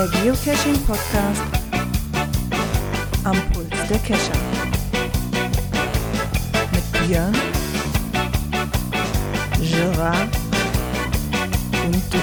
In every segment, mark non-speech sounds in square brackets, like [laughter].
Der Geocaching-Podcast am Puls der Cacher. Mit Björn, Gerard und Dirk.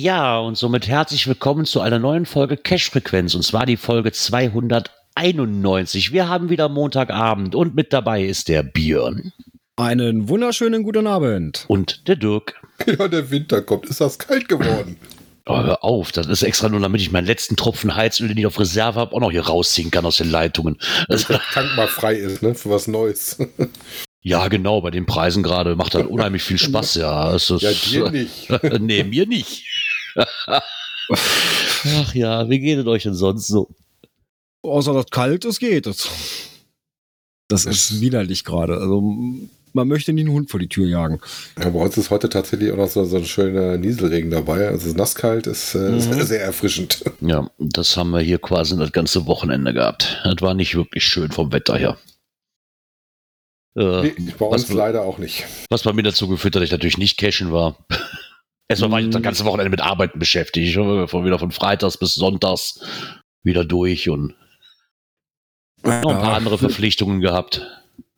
Ja, und somit herzlich willkommen zu einer neuen Folge Cash-Frequenz, und zwar die Folge 291. Wir haben wieder Montagabend und mit dabei ist der Björn Einen wunderschönen guten Abend. und der Dirk. [laughs] Ja, der Winter kommt. Ist das kalt geworden? Oh, hör auf, das ist extra nur, damit ich meinen letzten Tropfen Heizöl, den ich auf Reserve habe, auch noch hier rausziehen kann aus den Leitungen. [laughs] Dass der Tank mal frei ist, ne? Für was Neues. [laughs] ja, genau, bei den Preisen gerade macht das unheimlich viel Spaß, ja. Es ist, Ja, dir nicht. nee, mir nicht. Ach ja, wie geht es euch denn sonst so? Außer das kalt, es geht. Das, das ist widerlich gerade. Also man möchte nie einen Hund vor die Tür jagen. Ja, bei uns ist heute tatsächlich auch noch so, so ein schöner Nieselregen dabei. Also es ist nasskalt, ist äh, Mhm. sehr, sehr erfrischend. Ja, das haben wir hier quasi das ganze Wochenende gehabt. Das war nicht wirklich schön vom Wetter her. Äh, Nee, bei was, uns leider auch nicht. was bei mir dazu geführt hat, dass ich natürlich nicht cashen war. Erstmal war ich das ganze Wochenende mit Arbeiten beschäftigt. Ich war von wieder von Freitags bis Sonntags wieder durch und noch ein paar andere Verpflichtungen gehabt.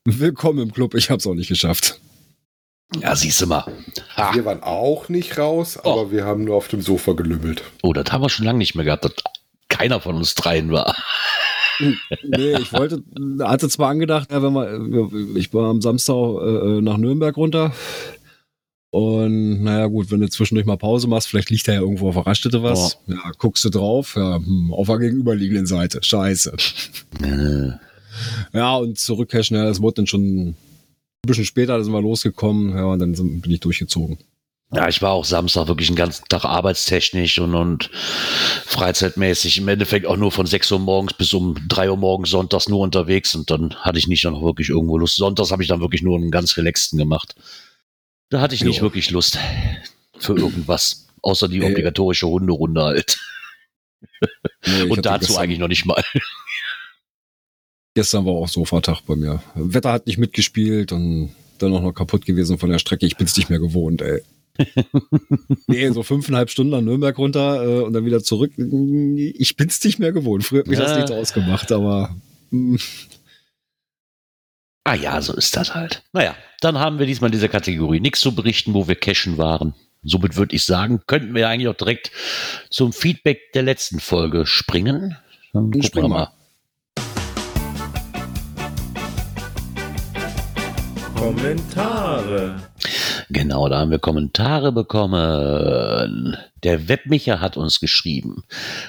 Willkommen im Club, ich habe es auch nicht geschafft. Ja, siehst du mal. Ha. Wir waren auch nicht raus, aber Oh. wir haben nur auf dem Sofa gelümmelt. Oh, das haben wir schon lange nicht mehr gehabt, dass keiner von uns dreien war. Nee, ich wollte, hatte zwar angedacht, ja, wenn wir, ich war am Samstag äh, nach Nürnberg runter. Und naja, gut, wenn du zwischendurch mal Pause machst, vielleicht liegt da ja irgendwo auf der Raststätte was. Ja, guckst du drauf, ja, hm, auf der gegenüberliegenden Seite. Scheiße. [laughs] Ja, und zurückcashen, ja, das wurde dann schon ein bisschen später, da sind wir losgekommen, ja, und dann sind, bin ich durchgezogen. Ja, ich war auch Samstag wirklich den ganzen Tag arbeitstechnisch und, und freizeitmäßig. Im Endeffekt auch nur von 6 Uhr morgens bis um 3 Uhr morgens sonntags nur unterwegs und dann hatte ich nicht noch wirklich irgendwo Lust. Sonntags habe ich dann wirklich nur einen ganz relaxten gemacht. Da hatte ich nicht Jo. wirklich Lust für irgendwas, außer die obligatorische Hunderunde halt. Nee, [laughs] und dazu gestern- eigentlich noch nicht mal. Gestern war auch Sofatag bei mir. Wetter hat nicht mitgespielt und dann auch noch kaputt gewesen von der Strecke. Ich bin's nicht mehr gewohnt, ey. [laughs] nee, so fünfeinhalb Stunden nach Nürnberg runter äh, und dann wieder zurück. Ich bin's nicht mehr gewohnt. Früher hat mich das Ja. nichts ausgemacht, aber mm, Ah ja, so ist das halt. Naja, dann haben wir diesmal in dieser Kategorie nichts zu berichten, wo wir cashen waren. Somit würde ich sagen, könnten wir eigentlich auch direkt zum Feedback der letzten Folge springen. Dann gucken Spring wir mal. Kommentare. Genau, da haben wir Kommentare bekommen. Der Webmicher hat uns geschrieben.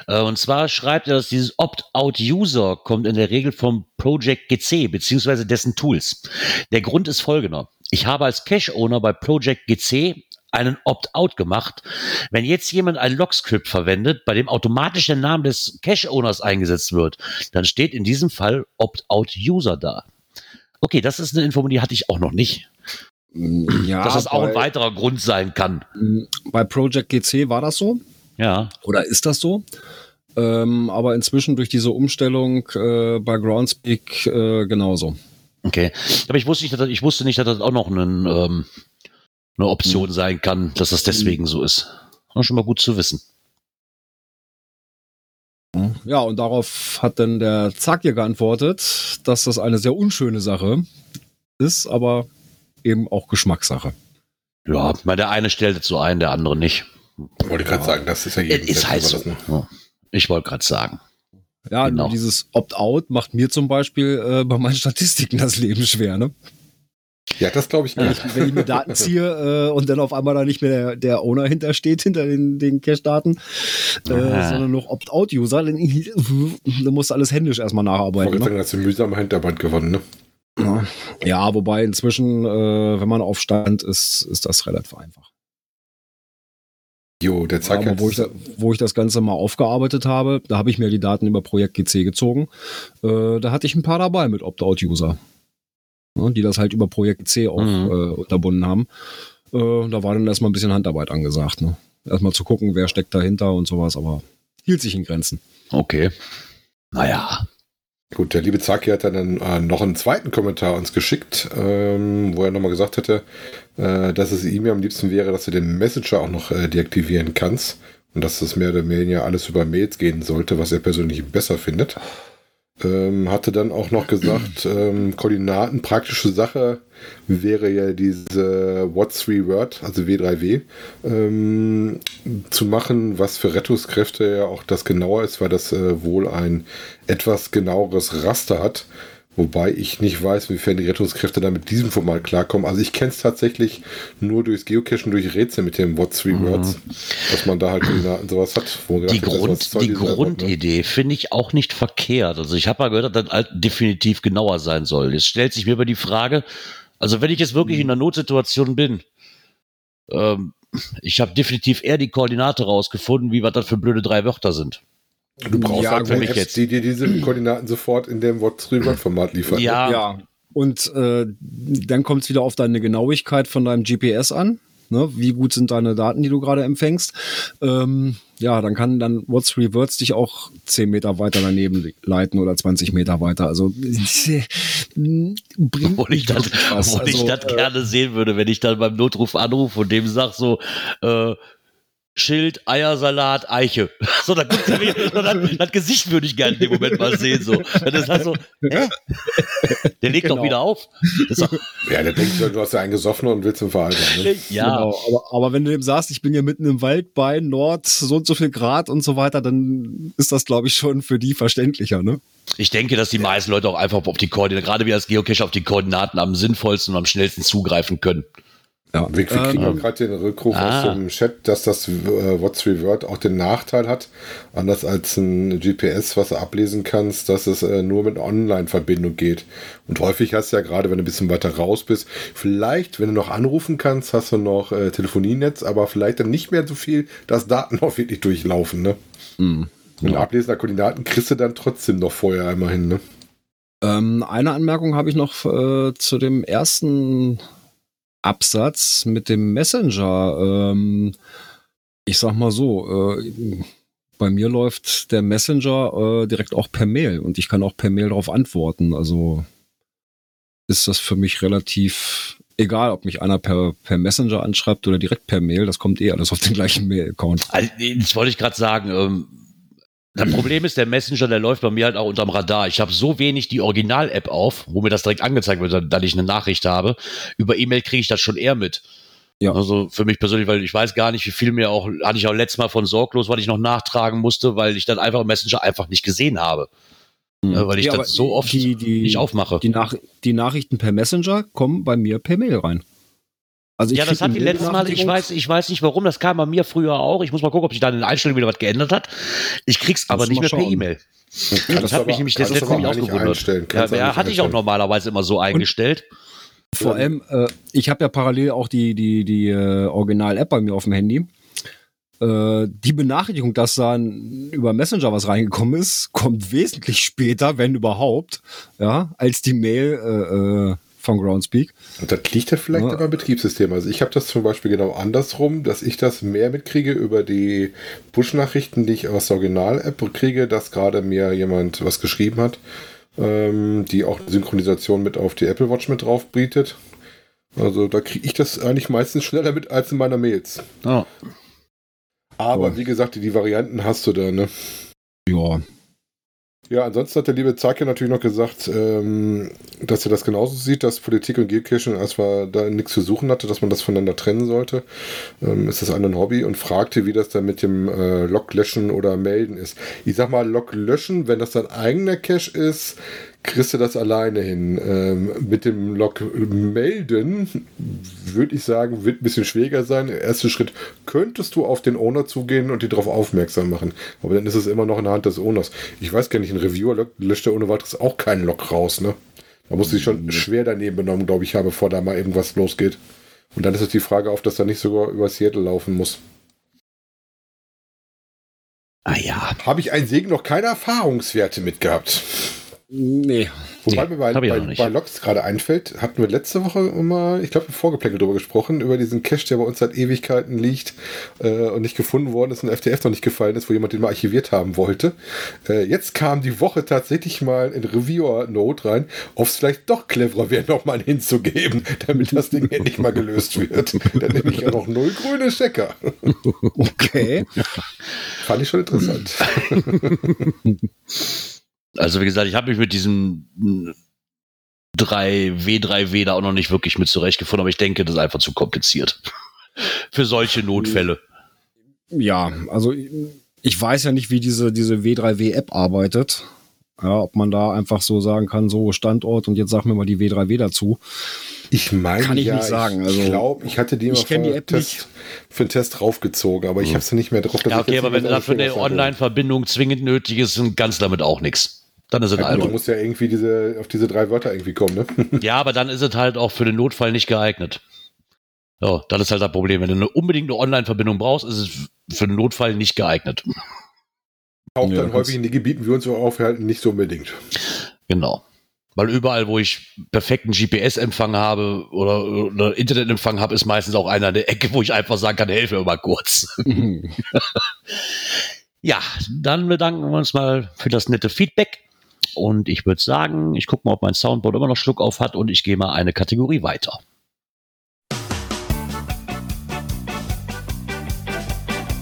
Äh, Und zwar schreibt er, dass dieses Opt-out-User kommt in der Regel vom Project GC beziehungsweise dessen Tools. Der Grund ist folgender. Ich habe als Cache-Owner bei Project GC einen Opt-out gemacht. Wenn jetzt jemand ein Log-Script verwendet, bei dem automatisch der Name des Cache-Owners eingesetzt wird, dann steht in diesem Fall Opt-out-User da. Okay, das ist eine Info, die hatte ich auch noch nicht. Ja, dass das auch ein weiterer Grund sein kann. bei Project GC war das so Ja. oder ist das so? Ähm, aber inzwischen durch diese Umstellung äh, bei Groundspeak äh, genauso. Okay. Aber ich wusste nicht, dass das, ich wusste nicht, dass das auch noch einen, ähm, eine Option Hm. sein kann, dass das deswegen so ist. War schon mal gut zu wissen. Ja, und darauf hat dann der Zagier geantwortet, dass das eine sehr unschöne Sache ist, aber eben auch Geschmackssache. Ja, weil der eine stellt es so ein, der andere nicht. Wollte ich gerade sagen, das ist ja Es jedem ist halt so. Ich wollte gerade sagen. Ja, Genau. dieses Opt-out macht mir zum Beispiel äh, bei meinen Statistiken das Leben schwer. Ne? Ja, das glaube ich nicht. ich, wenn ich mir Daten ziehe äh, und dann auf einmal da nicht mehr der, der Owner hintersteht, hinter den, den Cache-Daten, äh, Ah. sondern noch Opt-out-User, dann, dann musst du alles händisch erstmal Ich nacharbeiten. wollte Ne? sagen, hast du mühsam Hinterband gewonnen, ne? Ja. ja, wobei inzwischen, äh, wenn man auf Stand ist, ist das relativ einfach. Jo, der zeigt Aber wo ich, da, wo ich das Ganze mal aufgearbeitet habe, da habe ich mir die Daten über Projekt GC gezogen. Äh, da hatte ich ein paar dabei mit Opt-out-User. Ja, die das halt über Projekt GC auch Mhm. äh, unterbunden haben. Äh, da war dann erstmal ein bisschen Handarbeit angesagt. Ne? Erstmal zu gucken, wer steckt dahinter und sowas, aber hielt sich in Grenzen. Okay. Naja. Gut, der liebe Zaki hat dann äh, noch einen zweiten Kommentar uns geschickt, ähm, wo er nochmal gesagt hätte, äh, dass es ihm ja am liebsten wäre, dass du den Messenger auch noch äh, deaktivieren kannst und dass das mehr oder weniger alles über Mails gehen sollte, was er persönlich besser findet. Ähm, hatte dann auch noch gesagt, [clears throat] ähm, Koordinaten, praktische Sache wäre ja diese What's 3 Word, also W3W, ähm, zu machen, was für Rettungskräfte ja auch das genauer ist, weil das äh, wohl ein etwas genaueres Raster hat. Wobei ich nicht weiß, wiefern die Rettungskräfte da mit diesem Format klarkommen. Also ich kenne es tatsächlich nur durchs Geocachen, durch Rätsel mit dem What Three Words, dass man da halt Koordinaten sowas hat. Die, Grund, die Wort, ne? Grundidee finde ich auch nicht verkehrt. Also ich habe mal gehört, dass das halt definitiv genauer sein soll. Jetzt stellt sich mir aber die Frage, also wenn ich jetzt wirklich in einer Notsituation bin, ähm, ich habe definitiv eher die Koordinate rausgefunden, wie was das für blöde drei Wörter sind. Du brauchst Ja, halt für mich Apps, jetzt. die dir diese [clears throat] Koordinaten sofort in dem What Three Word Format liefern. ne? Ja, Ja. Und äh, dann kommt es wieder auf deine Genauigkeit von deinem GPS an. Ne? Wie gut sind deine Daten, die du gerade empfängst? Ähm, ja, dann kann dann What's Reverts dich auch 10 Meter weiter daneben leiten oder 20 Meter weiter. Also [laughs] bringt Obwohl ich das, obwohl ich Also, das äh, gerne sehen würde, wenn ich dann beim Notruf anrufe und dem sag so, äh, Schild, Eiersalat, Eiche. [laughs] So, er so, das, das Gesicht würde ich gerne in dem Moment mal sehen. So. Wenn das halt so, hä? Der legt doch Genau. wieder auf. Das ist doch, [laughs] Ja, der denkt, du hast ja einen gesoffen und willst ihn veraltern. Ne? ja, Genau, aber, aber wenn du dem sagst, ich bin hier mitten im Wald bei Nord, so und so viel Grad und so weiter, dann ist das, glaube ich, schon für die verständlicher, ne? ich denke, dass die meisten Leute auch einfach auf die Koordinaten, gerade wir als Geocache auf die Koordinaten am sinnvollsten und am schnellsten zugreifen können. Ja. Wir kriegen Ähm, auch gerade den Rückruf Ah. aus dem Chat, dass das äh, What's Revert auch den Nachteil hat, anders als ein GPS, was du ablesen kannst, dass es äh, nur mit Online-Verbindung geht. Und häufig hast du ja gerade, wenn du ein bisschen weiter raus bist, vielleicht, wenn du noch anrufen kannst, hast du noch äh, Telefonienetz, aber vielleicht dann nicht mehr so viel, dass Daten [laughs] auch wirklich durchlaufen. Ne? Mhm. Und Ablesen der Koordinaten kriegst du dann trotzdem noch vorher einmal hin. Ne? Ähm, eine Anmerkung habe ich noch äh, zu dem ersten Absatz mit dem Messenger. Ähm, ich sag mal so, äh, bei mir läuft der Messenger äh, direkt auch per Mail und ich kann auch per Mail darauf antworten. Also ist das für mich relativ egal, ob mich einer per, per Messenger anschreibt oder direkt per Mail. Das kommt eh alles auf den gleichen Mail-Account. Also, das wollte ich gerade sagen. Ähm, das Problem ist, der Messenger, der läuft bei mir halt auch unterm Radar. Ich habe so wenig die Original-App auf, wo mir das direkt angezeigt wird, dass ich eine Nachricht habe. Über E-Mail kriege ich das schon eher mit. Ja. Also für mich persönlich, weil ich weiß gar nicht, wie viel mir auch, hatte ich auch letztes Mal von sorglos, was ich noch nachtragen musste, weil ich dann einfach Messenger einfach nicht gesehen habe. Ja, weil ich Ja, das so oft die, die, nicht aufmache. Die, Nach die Nachrichten per Messenger kommen bei mir per Mail rein. Also ich ja, das hat die letztes Mal, ich weiß, ich weiß nicht warum, das kam bei mir früher auch. Ich muss mal gucken, ob sich da in den Einstellungen wieder was geändert hat. Ich krieg's aber nicht mehr per schauen. E-Mail. Kannst Das du hat aber- mich nämlich das letzte Mal auch gewundert. Ja, ja, hatte ich auch normalerweise immer so eingestellt. Vor allem, äh, ich habe ja parallel auch die, die, die äh, Original-App bei mir auf dem Handy. Äh, die Benachrichtigung, dass da ein- über Messenger was reingekommen ist, kommt wesentlich später, wenn überhaupt, ja, als die Mail äh, äh, von Groundspeak. Und das liegt ja vielleicht Ja. am Betriebssystem. Also ich habe das zum Beispiel genau andersrum, dass ich das mehr mitkriege über die Push-Nachrichten, die ich aus der Original-App kriege, dass gerade mir jemand was geschrieben hat, ähm, die auch Synchronisation mit auf die Apple Watch mit drauf bietet. Also da kriege ich das eigentlich meistens schneller mit als in meiner Mails. Ja. Aber So. wie gesagt, die, die Varianten hast du da, ne? Ja. Ja, ansonsten hat der liebe Zaki natürlich noch gesagt, ähm, dass er das genauso sieht, dass Politik und Geocaching erstmal da nichts zu suchen hatte, dass man das voneinander trennen sollte. Ähm, ist das ein Hobby und fragte, wie das dann mit dem äh, Log löschen oder melden ist. Ich sag mal, Log löschen, wenn das dein eigener Cache ist, kriegst du das alleine hin. Ähm, mit dem Log melden, würde ich sagen, wird ein bisschen schwieriger sein. Der erste Schritt könntest du auf den Owner zugehen und die darauf aufmerksam machen. Aber dann ist es immer noch in der Hand des Owners. Ich weiß gar nicht, ein Reviewer lö- löscht ja ohne weiteres auch keinen Log raus, ne? Da muss ich schon schwer daneben benommen, glaube ich, bevor da mal irgendwas losgeht. Und dann ist es die Frage, ob das dann nicht sogar über Seattle laufen muss. Ah ja. Habe ich einen Segen noch keine Erfahrungswerte mitgehabt. Nee. Wobei Nee, mir bei, bei, bei Logs gerade einfällt, hatten wir letzte Woche mal, ich glaube, im Vorgeplänkel drüber gesprochen, über diesen Cache, der bei uns seit Ewigkeiten liegt äh, und nicht gefunden worden ist und FTF noch nicht gefallen ist, wo jemand den mal archiviert haben wollte. Äh, jetzt kam die Woche tatsächlich mal in Reviewer-Note rein, ob es vielleicht doch cleverer wäre, [laughs] nochmal einen hinzugeben, damit das Ding endlich mal gelöst wird. Dann nehme ich ja noch null grüne Checker. Okay. Fand ich schon interessant. [laughs] Also wie gesagt, ich habe mich mit diesem 3W3W da auch noch nicht wirklich mit zurechtgefunden, aber ich denke, das ist einfach zu kompliziert. [laughs] Für solche Notfälle. Ja, also ich weiß ja nicht, wie diese, diese W3W-App arbeitet. Ja, ob man da einfach so sagen kann, so Standort und jetzt sag mir mal die W3W dazu. Ich meine, Kann ich ja, nicht sagen, Ich also, glaube, ich hatte die ich mal kenn die für, App Test, für einen Test draufgezogen, aber ich habe sie nicht mehr drauf. Ja, ich okay, aber wenn nicht dafür eine. Online-Verbindung zwingend nötig ist, dann kannst du damit auch nichts. Dann ist es Ja, gut, du musst ja irgendwie diese, auf diese drei Wörter irgendwie kommen, ne? [laughs] Ja, aber dann ist es halt auch für den Notfall nicht geeignet. Ja, das ist halt das Problem. Wenn du eine, unbedingt eine Online-Verbindung brauchst, ist es für den Notfall nicht geeignet. Taucht Ja, dann häufig in die Gebieten, wie wir uns so aufhalten, nicht so unbedingt. Genau. Weil überall, wo ich perfekten GPS-Empfang habe oder, oder Internetempfang habe, ist meistens auch einer in der Ecke, wo ich einfach sagen kann, helfe mir mal kurz. [laughs] [laughs] Ja, dann bedanken wir uns mal für das nette Feedback. Und ich würde sagen, ich gucke mal, ob mein Soundboard immer noch Schluck auf hat und ich gehe mal eine Kategorie weiter.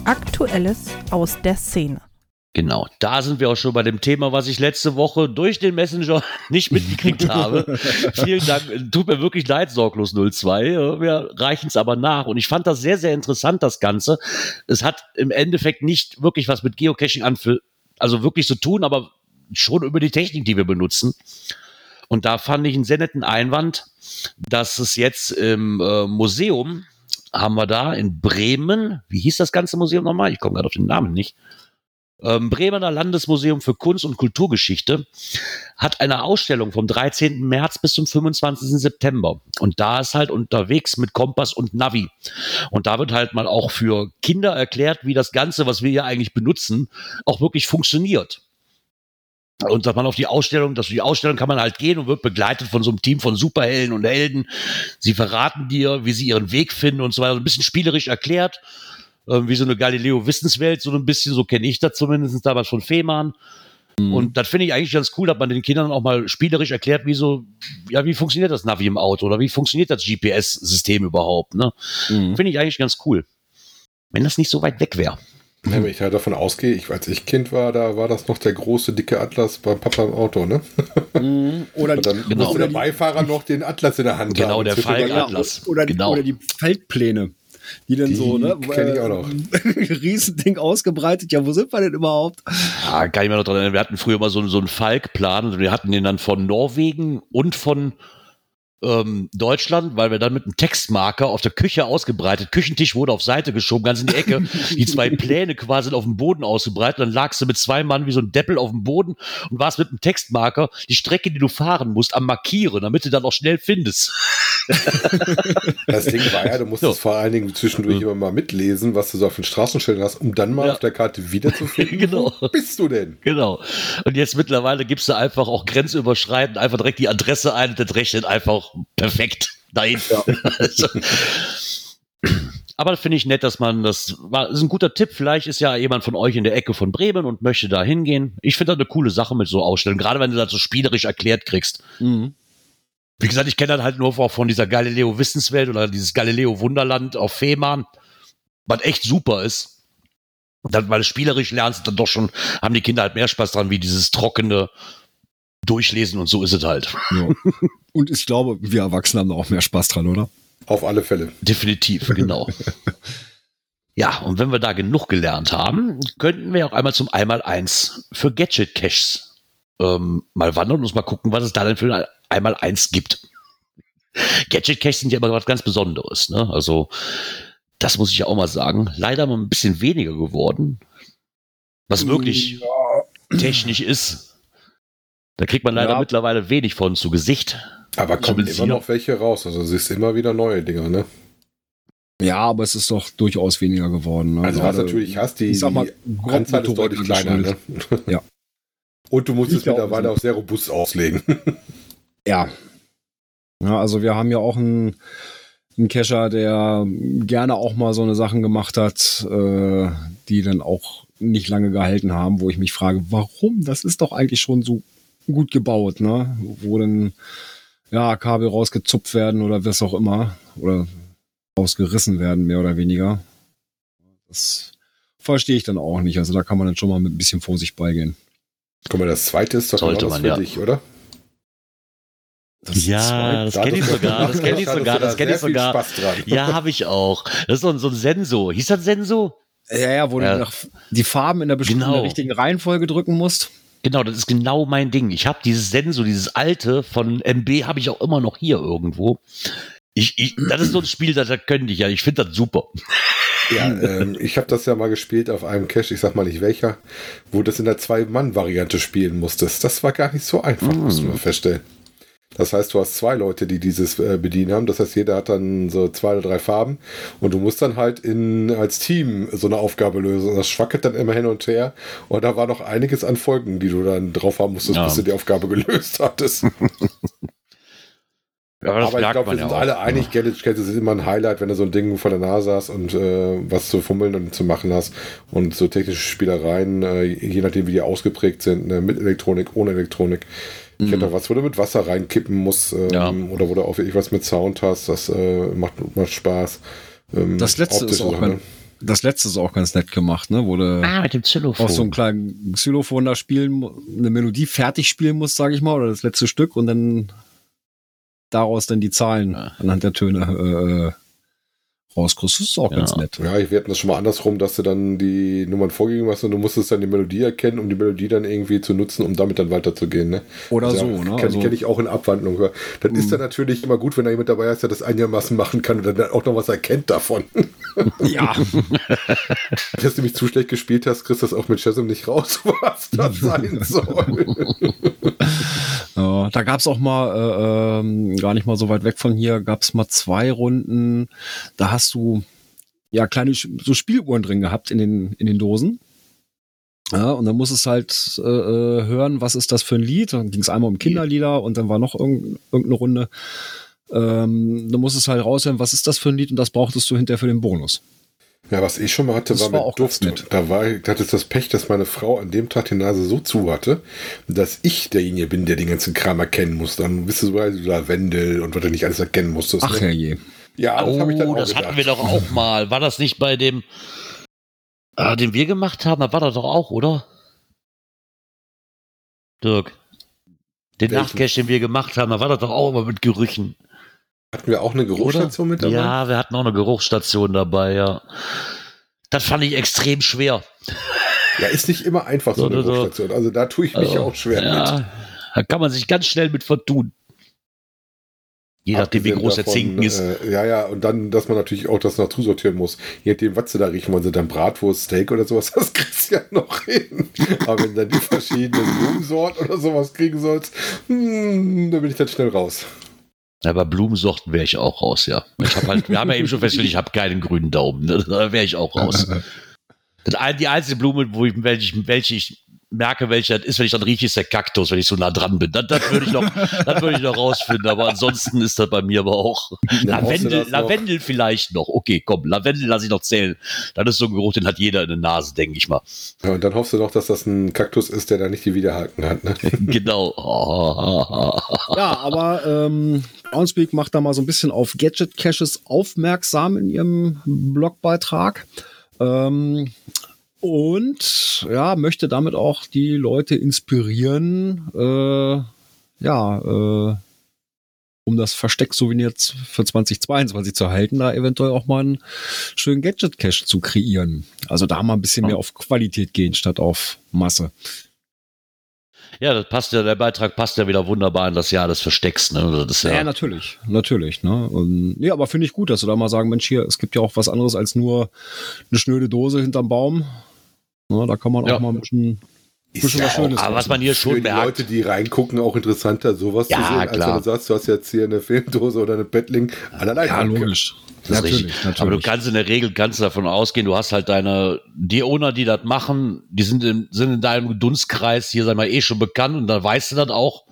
Aktuelles aus der Szene. Genau, da sind wir auch schon bei dem Thema, was ich letzte Woche durch den Messenger [laughs] nicht mitgekriegt habe. [laughs] Vielen Dank, tut mir wirklich leid, Sorglos 02. Wir reichen es aber nach. Und ich fand das sehr, sehr interessant, das Ganze. Es hat im Endeffekt nicht wirklich was mit Geocaching an, für, also wirklich zu tun, aber schon über die Technik, die wir benutzen. Und da fand ich einen sehr netten Einwand, dass es jetzt im äh, Museum haben wir da in Bremen, wie hieß das ganze Museum nochmal? Ich komme gerade auf den Namen nicht. Ähm, Bremener Landesmuseum für Kunst und Kulturgeschichte hat eine Ausstellung vom 13. März bis zum 25. September. Und da ist halt unterwegs mit Kompass und Navi. Und da wird halt mal auch für Kinder erklärt, wie das Ganze, was wir hier eigentlich benutzen, auch wirklich funktioniert. Und sagt man auf die Ausstellung, dass die Ausstellung kann man halt gehen und wird begleitet von so einem Team von Superhelden und Helden. Sie verraten dir, wie sie ihren Weg finden und so weiter. Ein bisschen spielerisch erklärt, äh, wie so eine Galileo-Wissenswelt, so ein bisschen, so kenne ich das zumindest damals von Fehmarn. Und das finde ich eigentlich ganz cool, dass man den Kindern auch mal spielerisch erklärt, wie so, ja, wie funktioniert das Navi im Auto oder wie funktioniert das GPS-System überhaupt, ne? Mhm. Finde ich eigentlich ganz cool. Wenn das nicht so weit weg wäre. Ja, wenn ich halt davon ausgehe, ich, als ich Kind war, da war das noch der große, dicke Atlas beim Papa im Auto, ne? Mhm. Oder, Und dann Genau. musste der Beifahrer noch den Atlas in der Hand Genau, haben. der Falk Atlas. oder, die, Genau. oder die Feldpläne. Die dann Die so, ne? kenn ich auch noch. [laughs] Riesending ausgebreitet. Ja, wo sind wir denn überhaupt? Ja, kann ich mir noch dran erinnern. Wir hatten früher mal so, so einen Falk-Plan und wir hatten den dann von Norwegen und von ähm, Deutschland, weil wir dann mit einem Textmarker auf der Küche ausgebreitet, Küchentisch wurde auf Seite geschoben, ganz in die Ecke, die zwei [laughs] Pläne quasi auf dem Boden ausgebreitet, dann lagst du mit zwei Mann wie so ein Deppel auf dem Boden und warst mit einem Textmarker die Strecke, die du fahren musst, am Markieren, damit du dann auch schnell findest. [laughs] Das Ding war ja, du musstest So. vor allen Dingen zwischendurch immer mal mitlesen, was du so auf den Straßenschildern hast, um dann mal Ja. auf der Karte wiederzufinden. [laughs] Genau. Wo bist du denn? Genau. Und jetzt mittlerweile gibst du einfach auch grenzüberschreitend einfach direkt die Adresse ein und das rechnet einfach perfekt dahin. [laughs] Also, aber finde ich nett, dass man das war, ist ein guter Tipp. Vielleicht ist ja jemand von euch in der Ecke von Bremen und möchte da hingehen. Ich finde das eine coole Sache mit so Ausstellungen, gerade wenn du das so spielerisch erklärt kriegst. Mhm. Wie gesagt, ich kenne das halt nur von dieser Galileo Wissenswelt oder dieses Galileo Wunderland auf Fehmarn, was echt super ist. Dann, weil du spielerisch lernst, dann doch schon, haben die Kinder halt mehr Spaß dran, wie dieses trockene Durchlesen und so ist es halt. Ja. [laughs] Und ich glaube, wir Erwachsene haben da auch mehr Spaß dran, oder? Auf alle Fälle. Definitiv, genau. [laughs] Ja, und wenn wir da genug gelernt haben, könnten wir auch einmal zum Einmal-Eins für Gadget-Caches ähm, mal wandern und uns mal gucken, was es da denn für ein Einmal-Eins gibt. Gadget-Caches sind ja immer was ganz Besonderes. Ne? Also, das muss ich ja auch mal sagen. Leider mal ein bisschen weniger geworden. Was wirklich technisch ist. Da kriegt man leider Ja. mittlerweile wenig von zu Gesicht. Aber kommen immer noch welche raus. Also es ist immer wieder neue Dinger, ne? Ja, aber es ist doch durchaus weniger geworden. Ne? Also was natürlich hast, die, ich sag mal, die Anzahl ist deutlich kleiner, ne? Ja. [laughs] Und du musst es ja auch mittlerweile so. auch sehr robust auslegen. [laughs] Ja. ja. Also wir haben ja auch einen, einen Cacher, der gerne auch mal so eine Sachen gemacht hat, äh, die dann auch nicht lange gehalten haben, wo ich mich frage, warum? Das ist doch eigentlich schon so gut gebaut, ne? Wo dann ja Kabel rausgezupft werden oder was auch immer oder rausgerissen werden, mehr oder weniger. Das verstehe ich dann auch nicht. Also da kann man dann schon mal mit ein bisschen Vorsicht beigehen. Guck mal, das zweite ist doch Sollte das man, für ja. dich, oder? Das Ja, zwei- das Da kenne ich sogar, das kenne ich sogar, das kenne ich sogar. Spaß dran. Ja, habe ich auch. Das ist so ein, so ein Senso. Hieß das Senso? Ja, ja, wo Ja. du die Farben in der, bestimmten Genau. richtigen Reihenfolge drücken musst. Genau, das ist genau mein Ding. Ich habe dieses Senso, dieses alte von MB habe ich auch immer noch hier irgendwo. Ich, ich, das ist so ein Spiel, das, das könnte ich ja. Ich finde das super. Ja, ähm, ich habe das ja mal gespielt auf einem Cache, ich sag mal nicht welcher, wo du das in der Zwei-Mann-Variante spielen musstest. Das war gar nicht so einfach, Mm. musst du mal feststellen. Das heißt, du hast zwei Leute, die dieses äh, bedienen haben. Das heißt, jeder hat dann so zwei oder drei Farben und du musst dann halt in, als Team so eine Aufgabe lösen. Und das schwackelt dann immer hin und her. Und da war noch einiges an Folgen, die du dann drauf haben musstest, Ja. bis du die Aufgabe [laughs] gelöst hattest. [laughs] Ja, Aber ich glaube, wir sind alle einig, Gadget Gadget ist immer ein Highlight, wenn du so ein Ding vor der Nase hast und äh, was zu fummeln und zu machen hast. Und so technische Spielereien, äh, je nachdem, wie die ausgeprägt sind, ne, mit Elektronik, ohne Elektronik. Ich hätte noch was, wo du mit Wasser reinkippen musst ähm, Ja. oder wo du auch wirklich was mit Sound hast. Das äh, macht, macht Spaß. Ähm, Das letzte ist auch Sachen, ganz, das letzte ist auch ganz nett gemacht, ne? Wo du Ah, mit dem Xylophon. auf so einem kleinen Xylophon da spielen, eine Melodie fertig spielen musst, sage ich mal, oder das letzte Stück und dann daraus dann die Zahlen Ja. anhand der Töne äh, rauskriegst. Das ist auch Ja. ganz nett. Ja, wir hatten das schon mal andersrum, dass du dann die Nummern vorgegeben hast und du musstest dann die Melodie erkennen, um die Melodie dann irgendwie zu nutzen, um damit dann weiterzugehen. Ne? Oder Also, so, ne? Kenne Also, kenn ich auch in Abwandlung. ja. Das ist dann natürlich immer gut, wenn da jemand dabei ist, der das einigermaßen machen kann und dann auch noch was erkennt davon. [laughs] ja, [laughs] Wenn du nämlich zu schlecht gespielt hast, kriegst du das auch mit Shazam nicht raus, [laughs] was das sein soll. Ja, da gab's auch mal, äh, ähm, gar nicht mal so weit weg von hier, gab's mal zwei Runden. Da hast du ja kleine so Spieluhren drin gehabt in den, in den Dosen. Ja, und dann musstest du halt äh, äh, hören, was ist das für ein Lied. Dann ging es einmal um Kinderlieder und dann war noch irgend, irgendeine Runde. Ähm, du musstest halt raushören, was ist das für ein Lied und das brauchtest du hinterher für den Bonus. Ja, was ich schon mal hatte, Das war war mit Duft. Da war, da hatte ich das Pech, dass meine Frau an dem Tag die Nase so zu hatte, dass ich derjenige bin, der den ganzen Kram erkennen muss. Dann bist du so also Lavendel und was du nicht alles erkennen musstest. Ach ne? herrje. Ja, das oh, habe ich dann auch das gedacht. hatten wir doch auch mal. War das nicht bei dem, äh, den wir gemacht haben? Da war das doch auch, oder? Dirk. Den? Nachtcash, den wir gemacht haben, da war das doch auch immer mit Gerüchen. Hatten wir auch eine Geruchsstation mit dabei? Ja, wir hatten auch eine Geruchsstation dabei, ja. Das fand ich extrem schwer. Ja, ist nicht immer einfach so, So, eine so. Geruchsstation. Also da tue ich mich Also, auch schwer mit. ja, Da kann man sich ganz schnell mit vertun. Je nachdem, wie groß der davon, Zinken ist. Äh, ja, ja, und dann, dass man natürlich auch das noch zusortieren muss. Je nachdem, was sie da riechen wollen, sie dann Bratwurst, Steak oder sowas, [laughs] das kriegst du ja noch hin. Aber wenn du dann die verschiedenen Blumensorten oder sowas kriegen sollst, hm, dann bin ich dann schnell raus. Ja, bei Blumensorten wäre ich auch raus, ja. Ich hab halt, wir haben ja eben schon festgestellt, ich habe keinen grünen Daumen. Ne? [laughs] Da wäre ich auch raus. [laughs] Die einzige Blume, wo ich, welche, ich, welche ich merke, welche das ist, wenn ich dann rieche, ist der Kaktus, wenn ich so nah dran bin. Das, das würde ich noch, [laughs] das würde ich noch rausfinden. Aber ansonsten ist das bei mir aber auch Dann Lavendel. Lavendel vielleicht noch. Okay, komm, Lavendel lasse ich noch zählen. Das ist so ein Geruch, den hat jeder in der Nase, denke ich mal. Ja, und dann hoffst du noch, dass das ein Kaktus ist, der da nicht die Widerhaken hat. Ne? [laughs] genau. [laughs] Ja, aber ähm, Groundspeak macht da mal so ein bisschen auf Gadget Caches aufmerksam in ihrem Blogbeitrag. Ähm, und ja, möchte damit auch die Leute inspirieren, äh, ja, äh, um das Versteck-Souvenir für 2022 zu erhalten, da eventuell auch mal einen schönen Gadget-Cache zu kreieren. Also da mal ein bisschen mehr auf Qualität gehen, statt auf Masse. Ja, das passt ja, der Beitrag passt ja wieder wunderbar in das Jahr des Verstecks. Ne? Das ist Ja, ja, natürlich, natürlich. Ne? Und, nee, aber finde ich gut, dass du da mal sagen, Mensch, hier, es gibt ja auch was anderes als nur eine schnöde Dose hinterm Baum. Ne, da kann man Ja. auch mal ein bisschen Ist schon was. Aber was man hier schon die merkt, Leute, die reingucken, auch interessanter, sowas Ja, zu sehen, als klar. wenn du sagst, du hast jetzt hier eine Filmdose oder eine Bettling an der Ja, logisch. Natürlich, natürlich. Aber du kannst in der Regel kannst du davon ausgehen, du hast halt deine, die Owner, die das machen, die sind in, sind in deinem Dunstkreis hier, sag mal, eh schon bekannt und da weißt du das auch,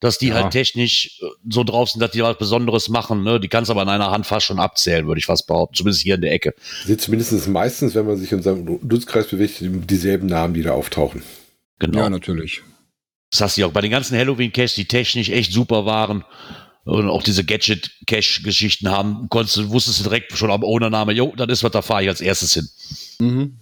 dass die Ja. halt technisch äh, so drauf sind, dass die was Besonderes machen. Ne? Die kannst du aber an einer Hand fast schon abzählen, würde ich fast behaupten. Zumindest hier in der Ecke. Sind zumindest meistens, wenn man sich in seinem Dunstkreis bewegt, dieselben Namen, die da auftauchen. Genau. Ja, natürlich. Das hast du ja auch bei den ganzen Halloween-Caches, die technisch echt super waren und auch diese Gadget-Cache-Geschichten haben, konntest du, wusstest du direkt schon am Owner-Name, jo, das ist was, da fahre ich als erstes hin. Mhm.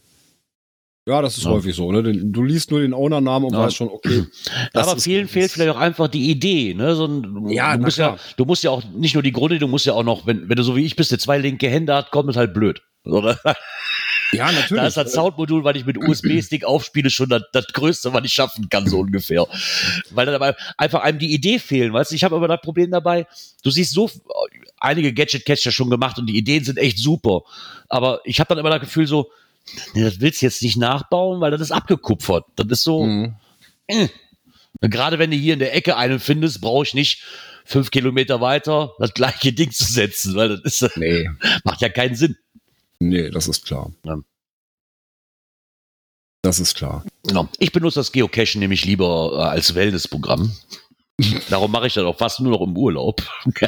Ja, das ist Ja. häufig so. Ne? Du liest nur den Owner-Namen und Ja. weißt schon, okay. [clears throat] das aber ist- vielen fehlt vielleicht auch einfach die Idee. Ne? So ein, Ja, du, musst ja, du musst ja auch nicht nur die Grunde, du musst ja auch noch, wenn, wenn du so wie ich bist, der zwei linke Hände hat, kommt es halt blöd. Oder? [laughs] Ja, natürlich. Da ist das Soundmodul, weil ich mit USB-Stick aufspiele, schon das, das Größte, was ich schaffen kann, so ungefähr. Weil dann aber einfach einem die Idee fehlen, weißt du? Ich habe aber das Problem dabei, du siehst so einige Gadget-Catcher schon gemacht und die Ideen sind echt super. Aber ich habe dann immer das Gefühl so, nee, das willst du jetzt nicht nachbauen, weil das ist abgekupfert. Das ist so, Mhm. Gerade wenn du hier in der Ecke einen findest, brauche ich nicht fünf Kilometer weiter das gleiche Ding zu setzen, weil das ist, Nee, [laughs] macht ja keinen Sinn. nee, das ist klar. Ja. Das ist klar. Genau. Ich benutze das Geocachen nämlich lieber äh, als Wellnessprogramm. [laughs] Darum mache ich das auch fast nur noch im Urlaub. [laughs]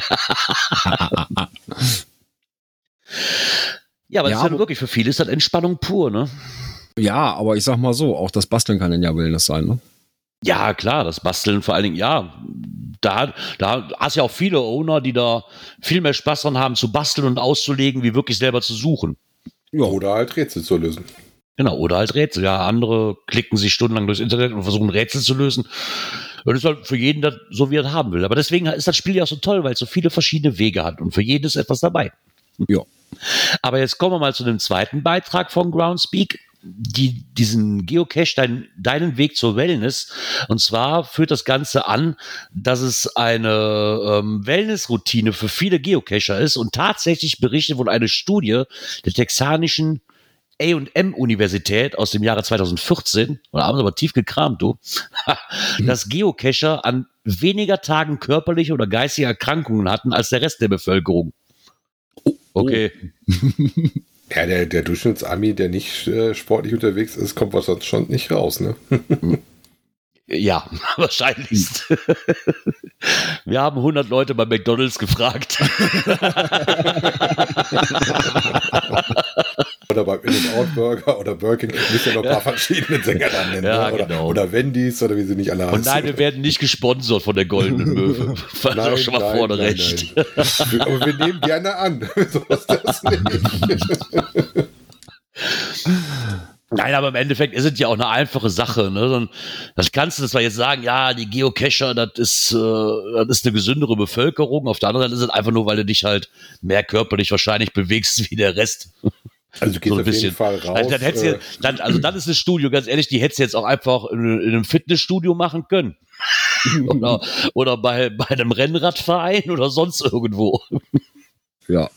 ja, aber Ja, das ist ja aber- wirklich für viele ist das Entspannung pur, ne? Ja, aber ich sag mal so, auch das Basteln kann dann ja Wellness sein, ne? Ja, klar, das Basteln vor allen Dingen, ja. Da, da hast ja auch viele Owner, die da viel mehr Spaß dran haben, zu basteln und auszulegen, wie wirklich selber zu suchen. Ja, Oder halt Rätsel zu lösen. Genau, oder halt Rätsel. Ja, andere klicken sich stundenlang durchs Internet und versuchen Rätsel zu lösen. Und das ist halt für jeden das, so, wie er es haben will. Aber deswegen ist das Spiel ja auch so toll, weil es so viele verschiedene Wege hat und für jeden ist etwas dabei. Ja. Aber jetzt kommen wir mal zu dem zweiten Beitrag von Groundspeak. Die, diesen Geocache, dein, deinen Weg zur Wellness. Und zwar führt das Ganze an, dass es eine ähm, Wellnessroutine für viele Geocacher ist und tatsächlich berichtet wurde eine Studie der texanischen A&M-Universität aus dem Jahre 2014, da haben sie aber tief gekramt, du, [laughs] dass Geocacher an weniger Tagen körperliche oder geistige Erkrankungen hatten als der Rest der Bevölkerung. Okay. [laughs] Ja, der, der Durchschnittsami, der nicht äh, sportlich unterwegs ist, kommt was sonst schon nicht raus, ne? [laughs] Ja, [laughs] wahrscheinlich. Wir haben 100 Leute bei McDonalds gefragt. Oder beim In-N-Out Burger oder Burger King. Müsst ja noch ein paar verschiedene Sänger dann nennen. Ja, ne? oder, genau. oder Wendy's oder wie sie nicht alle heißen. Und nein, wir werden nicht gesponsert von der Goldenen Möwe. [laughs] Das ist auch schon mal vorne recht. nein. Aber wir nehmen gerne an. [laughs] so ist das nicht. Nein, aber im Endeffekt ist es ja auch eine einfache Sache. Ne? Das kannst du zwar jetzt sagen, ja, die Geocacher, das ist, äh, das ist eine gesündere Bevölkerung. Auf der anderen Seite ist es einfach nur, weil du dich halt mehr körperlich wahrscheinlich bewegst wie der Rest. Also du gehst So ein bisschen. Fall raus. Also, dann hättest äh, dann, also dann ist das Studio, ganz ehrlich, die hättest du jetzt auch einfach in, in einem Fitnessstudio machen können. [laughs] oder oder bei, bei einem Rennradverein oder sonst irgendwo. ja.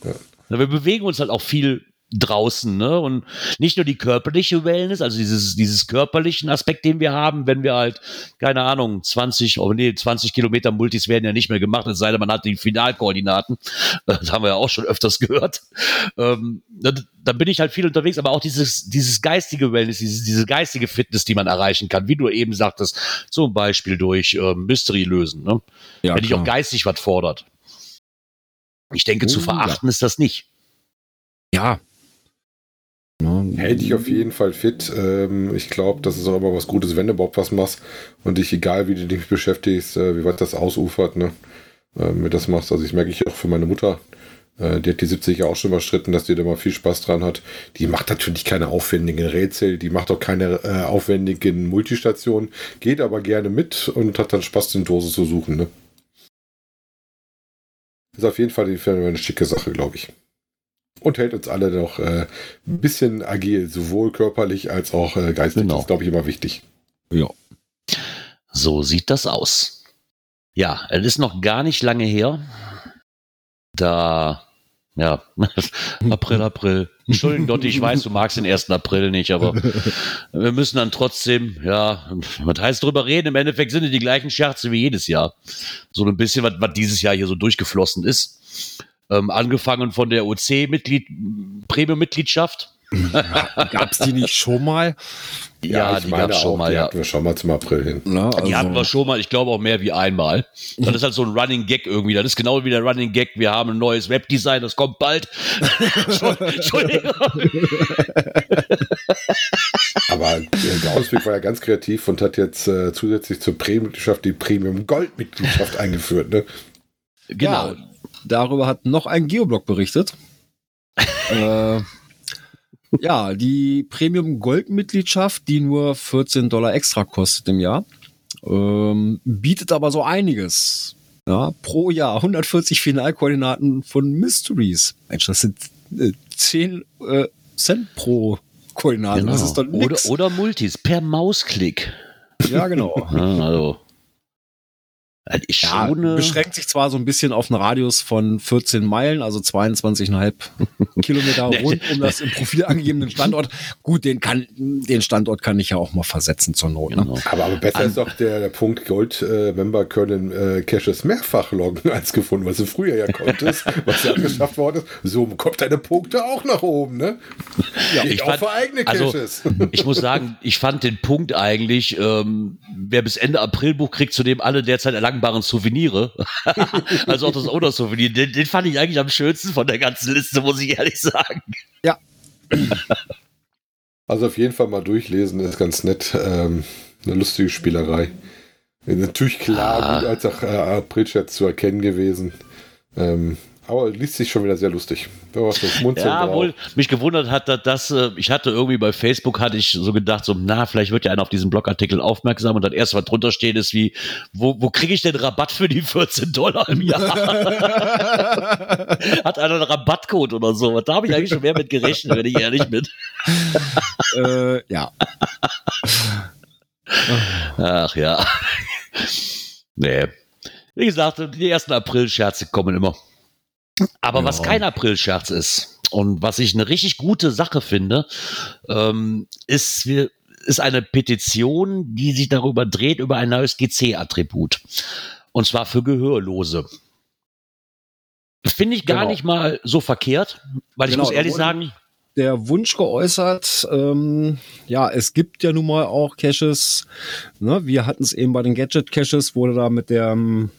Na, Wir bewegen uns halt auch viel draußen, ne? Und nicht nur die körperliche Wellness, also dieses, dieses körperlichen Aspekt, den wir haben, wenn wir halt, keine Ahnung, 20, oh nee, 20 Kilometer Multis werden ja nicht mehr gemacht, es sei denn, man hat die Finalkoordinaten. [laughs] Das haben wir ja auch schon öfters gehört. Ähm, da, da bin ich halt viel unterwegs, aber auch dieses, dieses geistige Wellness, dieses, diese geistige Fitness, die man erreichen kann, wie du eben sagtest, zum Beispiel durch ähm, Mystery lösen, ne? ja wenn dich auch geistig was fordert. Ich denke, zu Oh, ja. verachten ist das nicht. ja. Ja, Hält dich auf jeden Fall fit. Ähm, ich glaube, das ist auch immer was Gutes, wenn du überhaupt was machst und dich, egal wie du dich beschäftigst, äh, wie weit das ausufert, ne, äh, mit das machst. Also ich merke ich auch für meine Mutter, äh, die hat die 70 ja auch schon überschritten, dass die da mal viel Spaß dran hat. Die macht natürlich keine aufwendigen Rätsel, die macht auch keine aufwendigen Multistationen, geht aber gerne mit und hat dann Spaß, den Dose zu suchen, ne. Ist auf jeden Fall eine schicke Sache, glaube ich und hält uns alle noch äh, ein bisschen agil, sowohl körperlich als auch äh, geistig. Genau. Das ist, glaube ich, immer wichtig. ja. So sieht das aus. Ja, es ist noch gar nicht lange her. Da, ja, [laughs] April, April. Entschuldigung, Dotti, ich weiß, du magst den 1. April nicht, aber [laughs] wir müssen dann trotzdem, ja, was heißt drüber reden? Im Endeffekt sind es die gleichen Scherze wie jedes Jahr. So ein bisschen, was, was dieses Jahr hier so durchgeflossen ist. Ähm, angefangen von der OC-Mitglied, Premium-Mitgliedschaft. Ja, Gab es die nicht schon mal? Ja, die gab es schon mal, die ja. hatten wir schon mal zum April hin. Na, also, Die hatten wir schon mal, ich glaube auch mehr wie einmal. Das ist halt so ein Running Gag irgendwie. Das ist genau wie der Running Gag. Wir haben ein neues Webdesign, das kommt bald. [laughs] Entschuldigung. Aber äh, der Ausweg war ja ganz kreativ und hat jetzt äh, zusätzlich zur Premium-Mitgliedschaft die Premium-Gold-Mitgliedschaft eingeführt. Ne? Genau. Ja, darüber hat noch ein Geoblog berichtet. [laughs] äh, ja, die Premium Gold Mitgliedschaft, die nur 14 Dollar extra kostet im Jahr, ähm, bietet aber so einiges. Ja, pro Jahr 140 Finalkoordinaten von Mysteries. Mensch, das sind äh, 10 äh, Cent pro Koordinaten. genau. Das ist doch oder, nix. oder Multis per Mausklick. Ja, genau. [laughs] Also. Das ist Ja, schon, äh, beschränkt sich zwar so ein bisschen auf einen Radius von 14 Meilen, also 22,5 [laughs] Kilometer rund um das im Profil angegebenen Standort. Gut, den kann, den Standort kann ich ja auch mal versetzen zur Not. Ne? genau. Aber, aber besser An- ist doch der, der Punkt, Gold-Member können äh, Caches mehrfach loggen als gefunden, was du früher ja konntest, [laughs] was ja abgeschafft worden ist. So kommt deine Punkte auch nach oben, ne? Ja, ich auch fand- für eigene also- Caches. Ich muss sagen, ich fand den Punkt eigentlich, ähm, wer bis Ende April bucht, kriegt zudem alle derzeit erlangbaren Souvenire. [laughs] also auch das Owner-Souvenir. Den, den fand ich eigentlich am schönsten von der ganzen Liste, muss ich ehrlich sagen. [laughs] Also auf jeden Fall mal durchlesen, ist ganz nett. Ähm, eine lustige Spielerei. Natürlich klar, Ah. gut als auch äh, Aprilchat zu erkennen gewesen. Ähm, aber liest sich schon wieder sehr lustig. Wenn was Ja, wohl, mich gewundert hat, dass das, äh, ich hatte irgendwie bei Facebook, hatte ich so gedacht, so, na, vielleicht wird ja einer auf diesen Blogartikel aufmerksam und dann erst was drunter steht ist wie, wo, wo kriege ich denn Rabatt für die [laughs] 14 Dollar im Jahr? [laughs] hat einer einen Rabattcode oder so? Da habe ich eigentlich schon mehr mit gerechnet, wenn ich ehrlich bin. [laughs] äh, ja. Ach ja. nee. Wie gesagt, die ersten April-Scherze kommen immer. Aber Ja. was kein April-Scherz ist und was ich eine richtig gute Sache finde, ähm, ist, wir, ist eine Petition, die sich darüber dreht, über ein neues GC-Attribut. Und zwar für Gehörlose. Finde ich gar Genau. nicht mal so verkehrt, weil ich Genau, muss da ehrlich sagen, der Wunsch geäußert, ähm, ja, es gibt ja nun mal auch Caches, ne? wir hatten es eben bei den Gadget-Caches, wo du da mit der, ähm,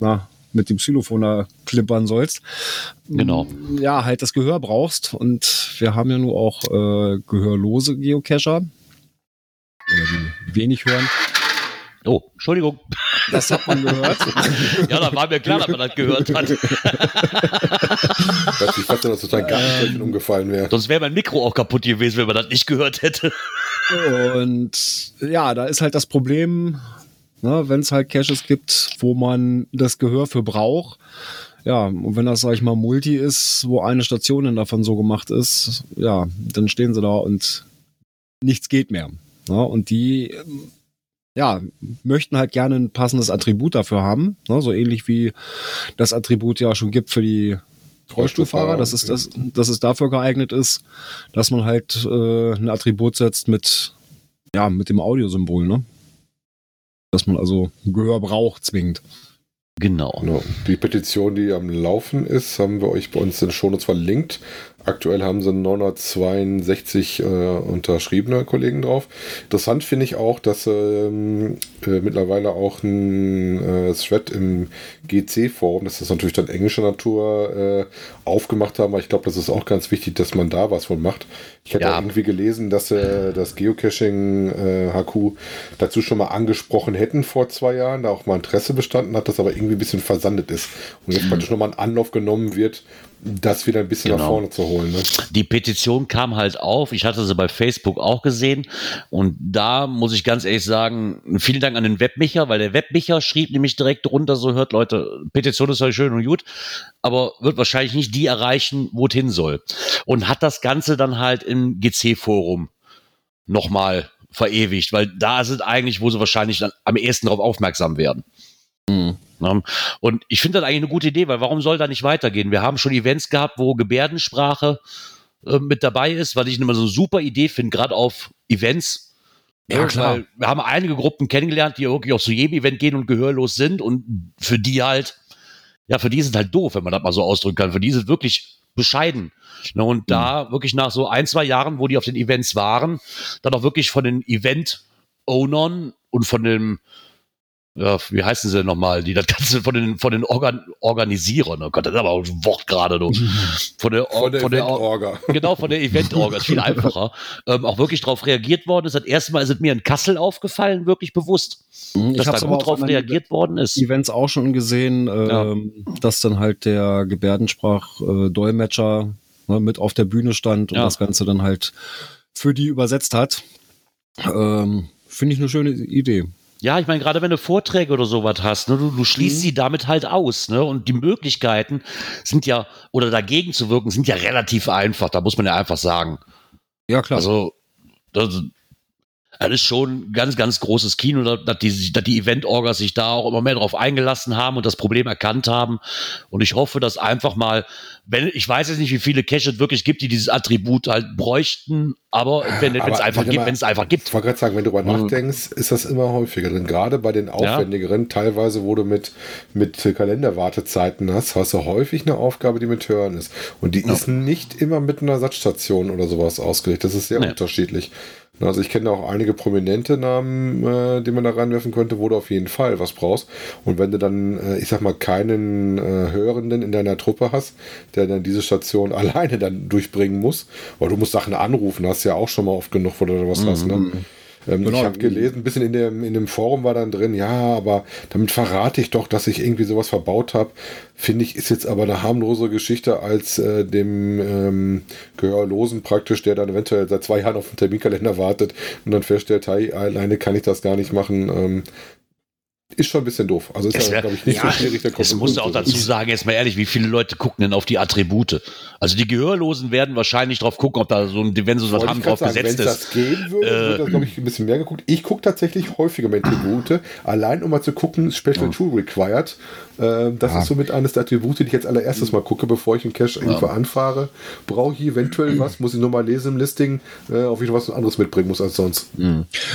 na, mit dem Xylophon da klimpern sollst. Genau. Ja, halt das Gehör brauchst und wir haben ja nur auch äh, gehörlose Geocacher. Oder die wenig hören. oh, Entschuldigung, Das hat man gehört. [laughs] ja, da war mir klar, dass man das gehört hat. Nicht, fast, dass total Gartenflächen umgefallen wäre. Sonst wäre mein Mikro auch kaputt gewesen, wenn man das nicht gehört hätte. Und ja, da ist halt das Problem, ne, wenn es halt Caches gibt, wo man das Gehör für braucht. Ja, und wenn das, sag ich mal, Multi ist, wo eine Station dann davon so gemacht ist, ja, dann stehen sie da und nichts geht mehr. Ne, und die, ähm, ja, möchten halt gerne ein passendes Attribut dafür haben. Ne, so ähnlich wie das Attribut ja schon gibt für die Rollstuhlfahrer, dass es, das, dass es dafür geeignet ist, dass man halt äh, ein Attribut setzt mit, ja, mit dem Audiosymbol, ne? Dass man also Gehör braucht, zwingend. Genau. Genau. Die Petition, die am Laufen ist, haben wir euch bei uns in Shownotes verlinkt. Aktuell haben sie 962 äh, unterschriebene Kollegen drauf. Interessant finde ich auch, dass ähm, äh, mittlerweile auch ein äh, Thread im GC-Forum, das ist natürlich dann englischer Natur, äh, aufgemacht haben. Aber ich glaube, das ist auch ganz wichtig, dass man da was von macht. Ich hatte Ja. irgendwie gelesen, dass äh, das Geocaching äh, HQ dazu schon mal angesprochen hätten vor zwei Jahren, da auch mal Interesse bestanden hat, das aber irgendwie ein bisschen versandet ist. Und jetzt praktisch nochmal ein Anlauf genommen wird, das wieder ein bisschen nach Genau. vorne zu holen. Ne? Die Petition kam halt auf. Ich hatte sie bei Facebook auch gesehen. Und da muss ich ganz ehrlich sagen, vielen Dank an den Webmicher, weil der Webmicher schrieb nämlich direkt drunter, so hört Leute, Petition ist ja schön und gut, aber wird wahrscheinlich nicht die erreichen, wo es hin soll. Und hat das Ganze dann halt im GC-Forum nochmal verewigt, weil da sind eigentlich, wo sie wahrscheinlich dann am ehesten darauf aufmerksam werden. Ne? Und ich finde das eigentlich eine gute Idee, weil warum soll da nicht weitergehen? Wir haben schon Events gehabt, wo Gebärdensprache äh, mit dabei ist, weil ich immer so eine super Idee finde, gerade auf Events. Ja, Äh, klar. Wir haben einige Gruppen kennengelernt, die wirklich auf so jedem Event gehen und gehörlos sind und für die halt, ja, für die es halt doof, wenn man das mal so ausdrücken kann. Für die es wirklich bescheiden. Ne, und da wirklich nach so ein, zwei Jahren, wo die auf den Events waren, dann auch wirklich von den Event-Ownern und von dem, ja, wie heißen sie denn nochmal, die das Ganze von den, von den Organ Organisierern, oh Gott, das ist aber auch ein Wort gerade, du. [laughs] Von der, Von der von der, Event-Orga. [laughs] genau, von der Event-Orga, ist viel einfacher, ähm, auch wirklich darauf reagiert worden ist. Das erste Mal ist es mir in Kassel aufgefallen, wirklich bewusst, Ich dass da gut auf drauf reagiert worden ist. Events auch schon gesehen, ähm, dass dann halt der Gebärdensprach-Dolmetscher ne, mit auf der Bühne stand und Ja. das Ganze dann halt für die übersetzt hat. Ähm, Finde ich eine schöne Idee. Ja, ich meine, gerade wenn du Vorträge oder sowas hast, ne, du, du schließt sie damit halt aus, ne? Und die Möglichkeiten sind ja, oder dagegen zu wirken, sind ja relativ einfach, da muss man ja einfach sagen. Ja, klar. Also, das, das ist schon ganz, ganz großes Kino, dass die, dass die Event-Orgas sich da auch immer mehr drauf eingelassen haben und das Problem erkannt haben. Und ich hoffe, dass einfach mal, wenn, ich weiß jetzt nicht, wie viele Cache es wirklich gibt, die dieses Attribut halt bräuchten, aber wenn es einfach gibt, wenn es einfach gibt. Ich wollte gerade sagen, wenn du darüber Mhm. nachdenkst, ist das immer häufiger drin. Gerade bei den aufwendigeren, teilweise, wo du mit, mit Kalenderwartezeiten hast, hast du häufig eine Aufgabe, die mit Hören ist. Und die ist nicht immer mit einer Ersatzstation oder sowas ausgelegt. Das ist sehr Nee. unterschiedlich. Also ich kenne auch einige prominente Namen, äh, die man da reinwerfen könnte, wo du auf jeden Fall was brauchst. Und wenn du dann, äh, ich sag mal, keinen äh, Hörenden in deiner Truppe hast, der dann diese Station [laughs] alleine dann durchbringen muss, weil du musst Sachen anrufen, hast ja auch schon mal oft genug, wo du da was hast. Ne? Ähm, Genau. Ich habe gelesen, ein bisschen in dem, in dem Forum war dann drin, ja, aber damit verrate ich doch, dass ich irgendwie sowas verbaut habe. Finde ich, ist jetzt aber eine harmlose Geschichte als äh, dem ähm, Gehörlosen praktisch, der dann eventuell seit zwei Jahren auf den Terminkalender wartet und dann feststellt, hey, alleine kann ich das gar nicht machen. Ähm, ist schon ein bisschen doof. Also ist Es ja, glaube ich, nicht ja, so schwierig, der Es muss auch dazu sagen, jetzt mal ehrlich, wie viele Leute gucken denn auf die Attribute? Also die Gehörlosen werden wahrscheinlich drauf gucken, ob da so ein, wenn sie so was haben, drauf sagen, gesetzt Wenn es ist. das geben würde, Äh, würde das, glaube ich, ein bisschen mehr geguckt. Ich gucke tatsächlich häufiger mit Attribute, allein um mal zu gucken, Special Tool Required. Ähm, das ist somit eines der Attribute, die ich jetzt allererstes mal gucke, bevor ich einen Cache irgendwo anfahre. Brauche ich eventuell was? Muss ich nur mal lesen im Listing, äh, ob ich noch was anderes mitbringen muss als sonst.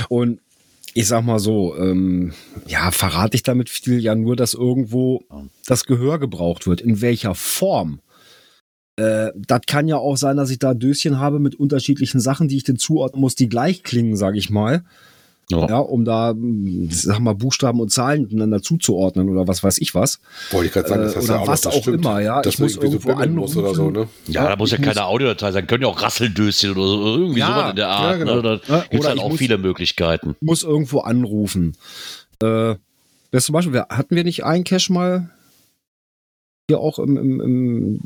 Und ich sag mal so, ähm, ja, verrate ich damit viel ja nur, dass irgendwo das Gehör gebraucht wird. In welcher Form? Äh, das kann ja auch sein, dass ich da Döschen habe mit unterschiedlichen Sachen, die ich denn zuordnen muss, die gleich klingen, sage ich mal. Ja. Ja, um da, sag mal, Buchstaben und Zahlen miteinander zuzuordnen oder was weiß ich was. Wollte ich gerade sagen, das Äh, hast oder du ja auch was noch, auch immer, ja. Ich du muss irgendwie irgendwo bimmeln musst oder so, anrufen. ne? Ja, da muss ja keine Audiodatei sein, können ja auch Rasseldöschen oder so, irgendwie Ja, sowas in der Art. ja, genau. ne? Da Ja, gibt es oder halt auch muss- viele Möglichkeiten. muss irgendwo anrufen. Äh, das zum Beispiel, wir, hatten wir nicht einen Cache mal hier auch im, im, im,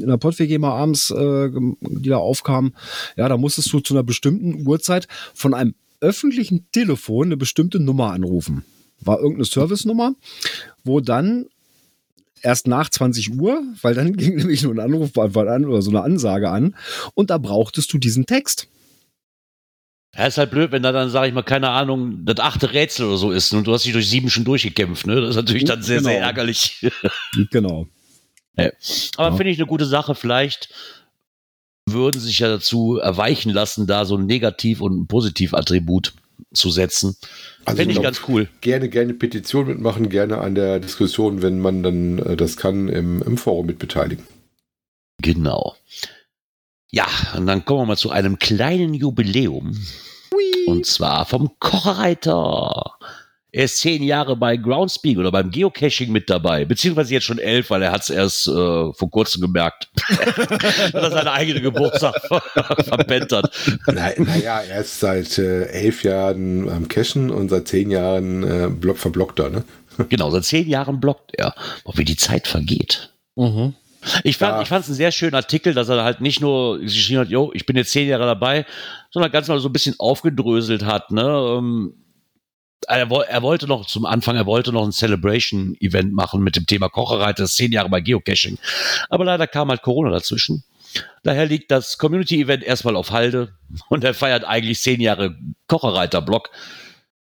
in der PodWG mal abends, äh, die da aufkamen, ja, da musstest du zu einer bestimmten Uhrzeit von einem öffentlichen Telefon eine bestimmte Nummer anrufen. War irgendeine Service-Nummer, wo dann erst nach 20 Uhr, weil dann [laughs] ging nämlich nur ein Anruf an oder so eine Ansage an und da brauchtest du diesen Text. Ja, ist halt blöd, wenn da dann, sage ich mal, keine Ahnung, das achte Rätsel oder so ist und du hast dich durch sieben schon durchgekämpft. Ne? Das ist natürlich dann sehr, sehr Genau. ärgerlich. [laughs] Genau. Aber Ja. finde ich eine gute Sache. Vielleicht würden sich ja dazu erweichen lassen, da so ein Negativ- und ein Positiv-Attribut zu setzen. Also Finde ich glaub, ganz cool. Gerne, gerne Petition mitmachen, gerne an der Diskussion, wenn man dann äh, das kann, im, im Forum mit beteiligen. Genau. Ja, und dann kommen wir mal zu einem kleinen Jubiläum. Und zwar vom Kochreiter. Er ist zehn Jahre bei Groundspeak oder beim Geocaching mit dabei, beziehungsweise jetzt schon elf, weil er hat es erst äh, vor kurzem gemerkt, [laughs] dass er seine eigene Geburtstag [laughs] verpennt hat. Na, naja, er ist seit äh, elf Jahren am Cashen und seit zehn Jahren äh, Block Verblockter, ne? [laughs] Genau, seit zehn Jahren blockt er. Boah, wie die Zeit vergeht. Mhm. Ich fand Ja. ich fand es einen sehr schönen Artikel, dass er halt nicht nur geschrieben hat, jo, ich bin jetzt zehn Jahre dabei, sondern ganz mal so ein bisschen aufgedröselt hat. Ne? Ähm, Er, er wollte noch zum Anfang, er wollte noch ein Celebration-Event machen mit dem Thema Kocherei, das zehn Jahre bei Geocaching. Aber leider kam halt Corona dazwischen. Daher liegt das Community-Event erstmal auf Halde und er feiert eigentlich zehn Jahre Kocherreiter-Block.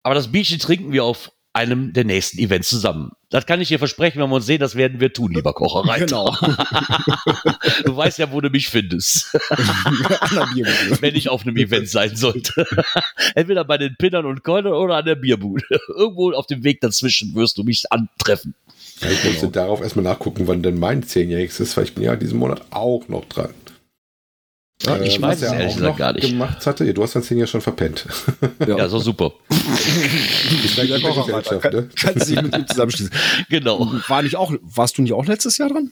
Aber das Bierchen trinken wir auf einem der nächsten Events zusammen. Das kann ich dir versprechen, wenn wir uns sehen, das werden wir tun, lieber Kocherreiter. Genau. [laughs] du weißt ja, wo du mich findest, [laughs] wenn ich auf einem Event sein sollte. [laughs] Entweder bei den Pinnern und Keulern oder an der Bierbude. Irgendwo auf dem Weg dazwischen wirst du mich antreffen. Ja, ich musste darauf erstmal nachgucken, wann denn mein Zehnjähriges ist, weil ich bin ja diesen Monat auch noch dran. Ja, ich Äh, weiß es er ehrlich auch gesagt noch gar nicht. gemacht hatte. Du hast dein Zehn ja schon verpennt. Ja, [laughs] so super. Ich ne? Kann, kannst dich mit ihm zusammenschließen. [laughs] Genau. War nicht auch, warst du nicht auch letztes Jahr dran?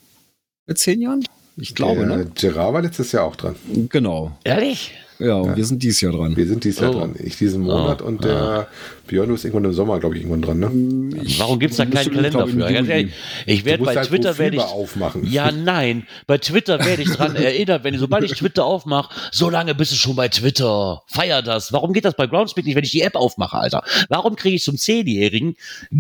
Mit zehn Jahren? Ich glaube, Der ne? Gerard war letztes Jahr auch dran. Genau. Ehrlich? Ja, und wir sind dieses Jahr dran. Wir sind dieses Jahr Oh. dran. Ich diesen Monat Oh, und der Björn, du ist irgendwann im Sommer, glaube ich, irgendwann dran, ne? Ich Warum gibt es da keinen Kalender für? Ehrlich, ich werde bei halt Twitter werde ich aufmachen. Ja, nein. Bei Twitter werde ich dran [laughs] erinnert, wenn ich, sobald ich Twitter aufmache, so lange bist du schon bei Twitter. Feier das. Warum geht das bei Groundspeak nicht, wenn ich die App aufmache, Alter? Warum kriege ich zum Zehnjährigen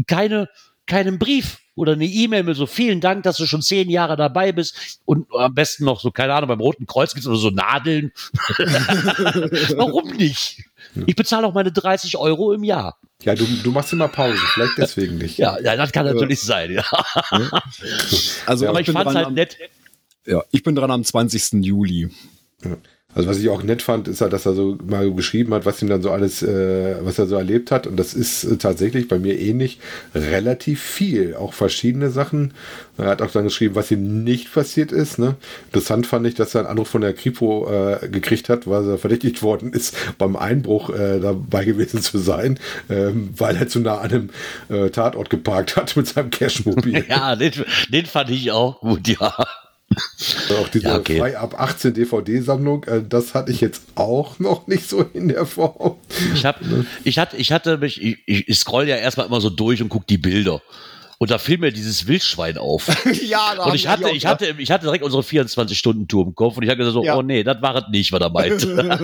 keine, keinen Brief oder eine E-Mail mit so vielen Dank, dass du schon zehn Jahre dabei bist und am besten noch so, keine Ahnung, beim Roten Kreuz gibt es oder so Nadeln. [laughs] Warum nicht? Ich bezahle auch meine 30 Euro im Jahr. Ja, du, du machst immer Pause, vielleicht deswegen nicht. Ja, ja das kann natürlich sein. Ja. Also Aber ich ich bin, fand es halt am, nett. ja, ich bin dran am 20. Juli. Also was ich auch nett fand, ist halt, dass er so mal geschrieben hat, was ihm dann so alles, äh, was er so erlebt hat. Und das ist äh, tatsächlich bei mir ähnlich relativ viel. Auch verschiedene Sachen. Er hat auch dann geschrieben, was ihm nicht passiert ist. Ne? Interessant fand ich, dass er einen Anruf von der Kripo äh, gekriegt hat, weil er verdächtigt worden ist, beim Einbruch äh, dabei gewesen zu sein, ähm, weil er zu nah an einem äh, Tatort geparkt hat mit seinem Cashmobil. [laughs] Ja, den, den fand ich auch gut, ja. [laughs] Auch diese Ja, okay. frei ab 18 DVD-Sammlung, äh, das hatte ich jetzt auch [laughs] noch nicht so in der Form. Ich, hab, ich, hatte, ich hatte mich, ich, ich scroll ja erstmal immer so durch und gucke die Bilder. Und da fiel mir dieses Wildschwein auf. [laughs] ja, da Und ich hatte, ich hatte, ich hatte direkt unsere 24-Stunden-Tour im Kopf und ich habe gesagt so, Ja. oh nee, das war es nicht, was er meinte.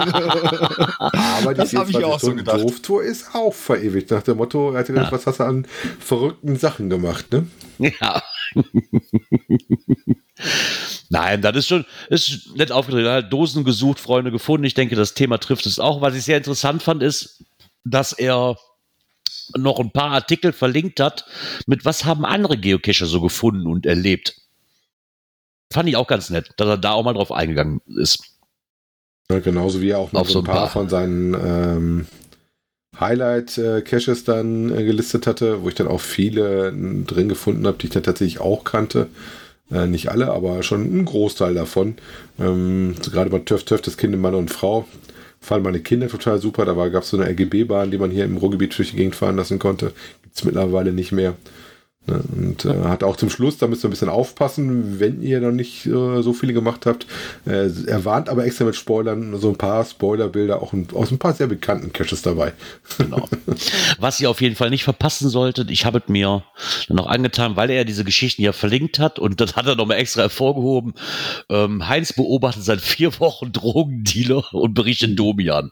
Aber die Das hab ich auch so 24 gedacht. Doof-Tour ist auch verewigt. Nach dem Motto, er hat gedacht, was hast du an verrückten Sachen gemacht, ne? ja. [laughs] Nein, das ist schon, ist nett aufgedreht. Er hat Dosen gesucht, Freunde gefunden. Ich denke, das Thema trifft es auch. Was ich sehr interessant fand, ist, dass er noch ein paar Artikel verlinkt hat, mit was haben andere Geocacher so gefunden und erlebt. Fand ich auch ganz nett, dass er da auch mal drauf eingegangen ist. Ja, genauso wie er auch noch so ein paar, von seinen ähm, Highlight-Caches dann äh, gelistet hatte, wo ich dann auch viele äh, drin gefunden habe, die ich dann tatsächlich auch kannte. Äh, nicht alle, aber schon ein Großteil davon. Ähm, gerade bei Töff Töff, das Kind, Mann und Frau, fallen meine Kinder total super. Da gab es so eine RGB-Bahn, die man hier im Ruhrgebiet durch die Gegend fahren lassen konnte. Gibt es mittlerweile nicht mehr. Ne, Und äh, hat auch zum Schluss, da müsst ihr ein bisschen aufpassen, wenn ihr noch nicht äh, so viele gemacht habt. Äh, er warnt aber extra mit Spoilern so ein paar Spoilerbilder auch ein, aus ein paar sehr bekannten Caches dabei. Genau. Was ihr auf jeden Fall nicht verpassen solltet, ich habe es mir noch angetan, weil er diese Geschichten ja verlinkt hat und das hat er nochmal extra hervorgehoben. Ähm, Heinz beobachtet seit vier Wochen Drogendealer und berichtet Domian.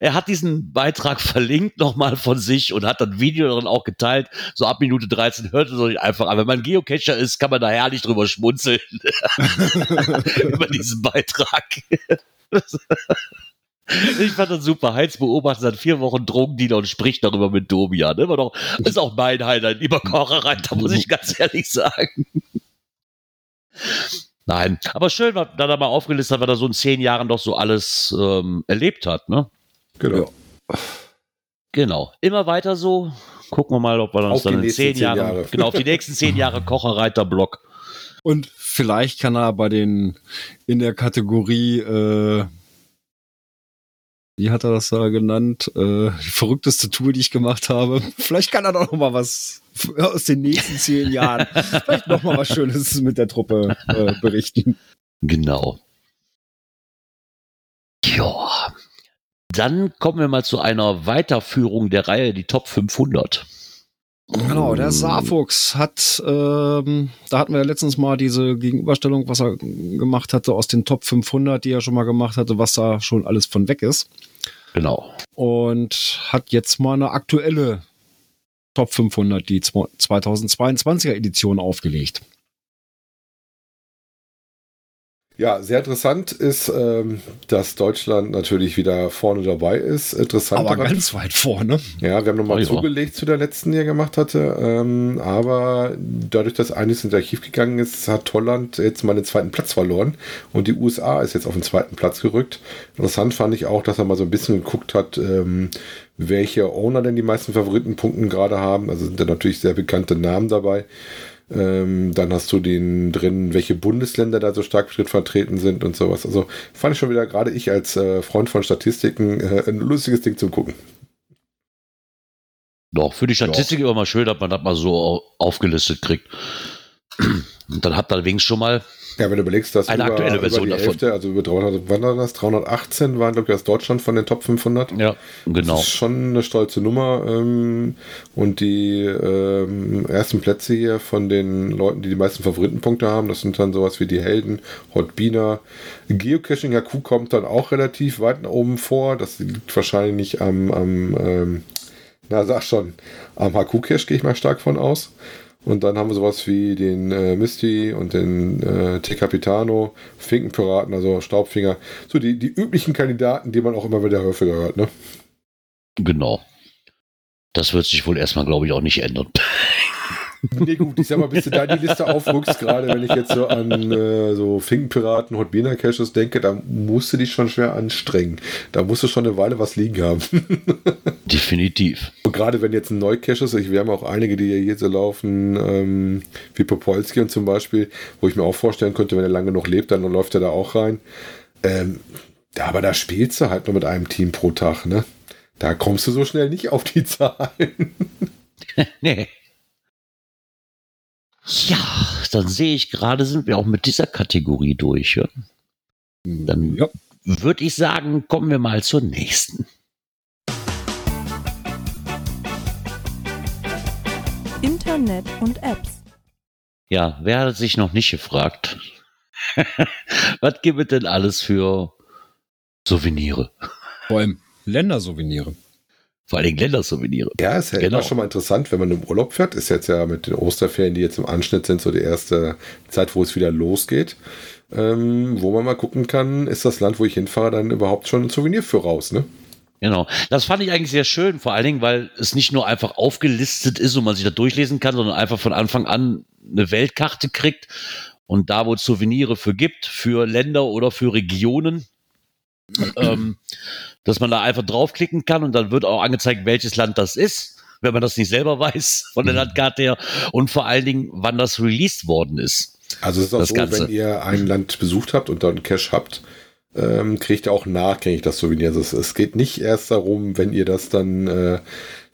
Er hat diesen Beitrag [laughs] verlinkt nochmal von sich und hat dann Video darin auch geteilt. So ab Minute 13 hört es euch einfach an. Wenn man Geocacher ist, kann man da herrlich drüber schmunzeln. [laughs] Über diesen Beitrag. [laughs] Ich fand das super. Heinz beobachtet seit vier Wochen Drogendealer und spricht darüber mit Domian. Immer noch, ist auch mein Highlight, lieber Kocherreiter, muss ich ganz ehrlich sagen. Nein, aber schön, dass er mal aufgelistet hat, weil er so in zehn Jahren doch so alles ähm, erlebt hat. Ne? Genau. Ja. Genau. Immer weiter so. Gucken wir mal, ob wir uns Auf die dann in nächsten zehn zehn Jahren, Jahre. genau, auf die nächsten zehn Jahre [laughs] Kocherreiter-Block. Und vielleicht kann er bei den in der Kategorie, äh, wie hat er das da genannt? Äh, die verrückteste Tour, die ich gemacht habe. Vielleicht kann er doch noch mal was aus den nächsten zehn Jahren, vielleicht noch mal was Schönes mit der Truppe äh, berichten. Genau. Ja. Dann kommen wir mal zu einer Weiterführung der Reihe, die Top 500. Genau, der Saarfuchs hat, ähm, da hatten wir ja letztens mal diese Gegenüberstellung, was er gemacht hatte aus den Top 500, die er schon mal gemacht hatte, was da schon alles von weg ist. Genau. Und hat jetzt mal eine aktuelle Top 500, die 2022er Edition aufgelegt. Ja, sehr interessant ist, ähm, dass Deutschland natürlich wieder vorne dabei ist. Interessant Aber daran- ganz weit vorne. Ja, wir haben nochmal Oh ja. zugelegt zu der letzten, die er gemacht hatte. Ähm, aber dadurch, dass einiges ins Archiv gegangen ist, hat Holland jetzt mal den zweiten Platz verloren. Und die USA ist jetzt auf den zweiten Platz gerückt. Interessant fand ich auch, dass er mal so ein bisschen geguckt hat, ähm, welche Owner denn die meisten Favoritenpunkten gerade haben. Also sind da natürlich sehr bekannte Namen dabei. Ähm, dann hast du den drin, welche Bundesländer da so stark vertreten sind und sowas. Also fand ich schon wieder, gerade ich als äh, Freund von Statistiken, äh, ein lustiges Ding zum Gucken. Doch, für die Statistik immer mal schön, dass man das mal so au- aufgelistet kriegt. Und dann habt ihr wenigstens schon mal, Ja, wenn du überlegst, dass Eine über, aktuelle Version über die davon. Hälfte, also über 300, wann war das? 318 waren, glaube ich, das Deutschland von den Top 500. ja, genau. Das ist schon eine stolze Nummer. Ähm, und die ähm, ersten Plätze hier von den Leuten, die die meisten Favoritenpunkte haben, das sind dann sowas wie die Helden, Hotbina. Geocaching HQ kommt dann auch relativ weit nach oben vor. Das liegt wahrscheinlich am, am ähm, na sag schon, am HQ-Cache gehe ich mal stark von aus. Und dann haben wir sowas wie den äh, Misty und den äh, T Capitano, Finkenpiraten, also Staubfinger. So die, die üblichen Kandidaten, die man auch immer wieder häufiger hört, ne? Genau. Das wird sich wohl erstmal, glaube ich, auch nicht ändern. [laughs] [laughs] Nee, gut, ich sag mal, bis du da die Liste aufrückst, gerade wenn ich jetzt so an äh, so Finkenpiraten, Hotbina Caches denke, da musst du dich schon schwer anstrengen. Da musst du schon eine Weile was liegen haben. [laughs] Definitiv. Und gerade wenn jetzt ein Neucache ist, ich, wir haben auch einige, die ja hier so laufen, ähm, wie Popolski und zum Beispiel, wo ich mir auch vorstellen könnte, wenn er lange noch lebt, dann läuft er da auch rein. Ähm, ja, aber da spielst du halt nur mit einem Team pro Tag, ne? Da kommst du so schnell nicht auf die Zahlen. [laughs] Nee. Ja, dann sehe ich gerade, sind wir auch mit dieser Kategorie durch. Ja? Dann Ja. würde ich sagen, kommen wir mal zur nächsten. Internet und Apps. Ja, wer hat sich noch nicht gefragt? [laughs] Was gibt es denn alles für Souvenirs? Vor allem Ländersouvenire. Vor allen Dingen Ländersouvenirs. Ja, ist ja Genau. immer schon mal interessant, wenn man im Urlaub fährt. Ist jetzt ja mit den Osterferien, die jetzt im Anschnitt sind, so die erste Zeit, wo es wieder losgeht. Ähm, wo man mal gucken kann, ist das Land, wo ich hinfahre, dann überhaupt schon ein Souvenir für raus, ne? Genau. Das fand ich eigentlich sehr schön, vor allen Dingen, weil es nicht nur einfach aufgelistet ist und man sich da durchlesen kann, sondern einfach von Anfang an eine Weltkarte kriegt und da, wo es Souvenirs für gibt, für Länder oder für Regionen, ähm, dass man da einfach draufklicken kann und dann wird auch angezeigt, welches Land das ist, wenn man das nicht selber weiß von der Landkarte her und vor allen Dingen, wann das released worden ist. Also es ist auch Das so, Ganze. wenn ihr ein Land besucht habt und dann Cash habt, ähm, kriegt ihr auch nachträglich das Souvenir. Also es, es geht nicht erst darum, wenn ihr das dann äh,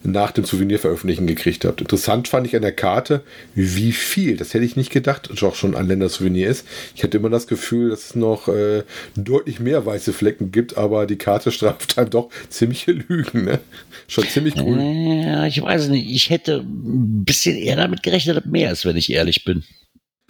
nach dem Souvenir veröffentlichen gekriegt habt. Interessant fand ich an der Karte, wie viel, das hätte ich nicht gedacht, auch schon an Ländersouvenir ist. Ich hatte immer das Gefühl, dass es noch äh, deutlich mehr weiße Flecken gibt, aber die Karte [laughs] straft einem doch ziemliche Lügen. Ne? Schon ziemlich cool. Ja, ich weiß nicht, ich hätte ein bisschen eher damit gerechnet, mehr ist, wenn ich ehrlich bin.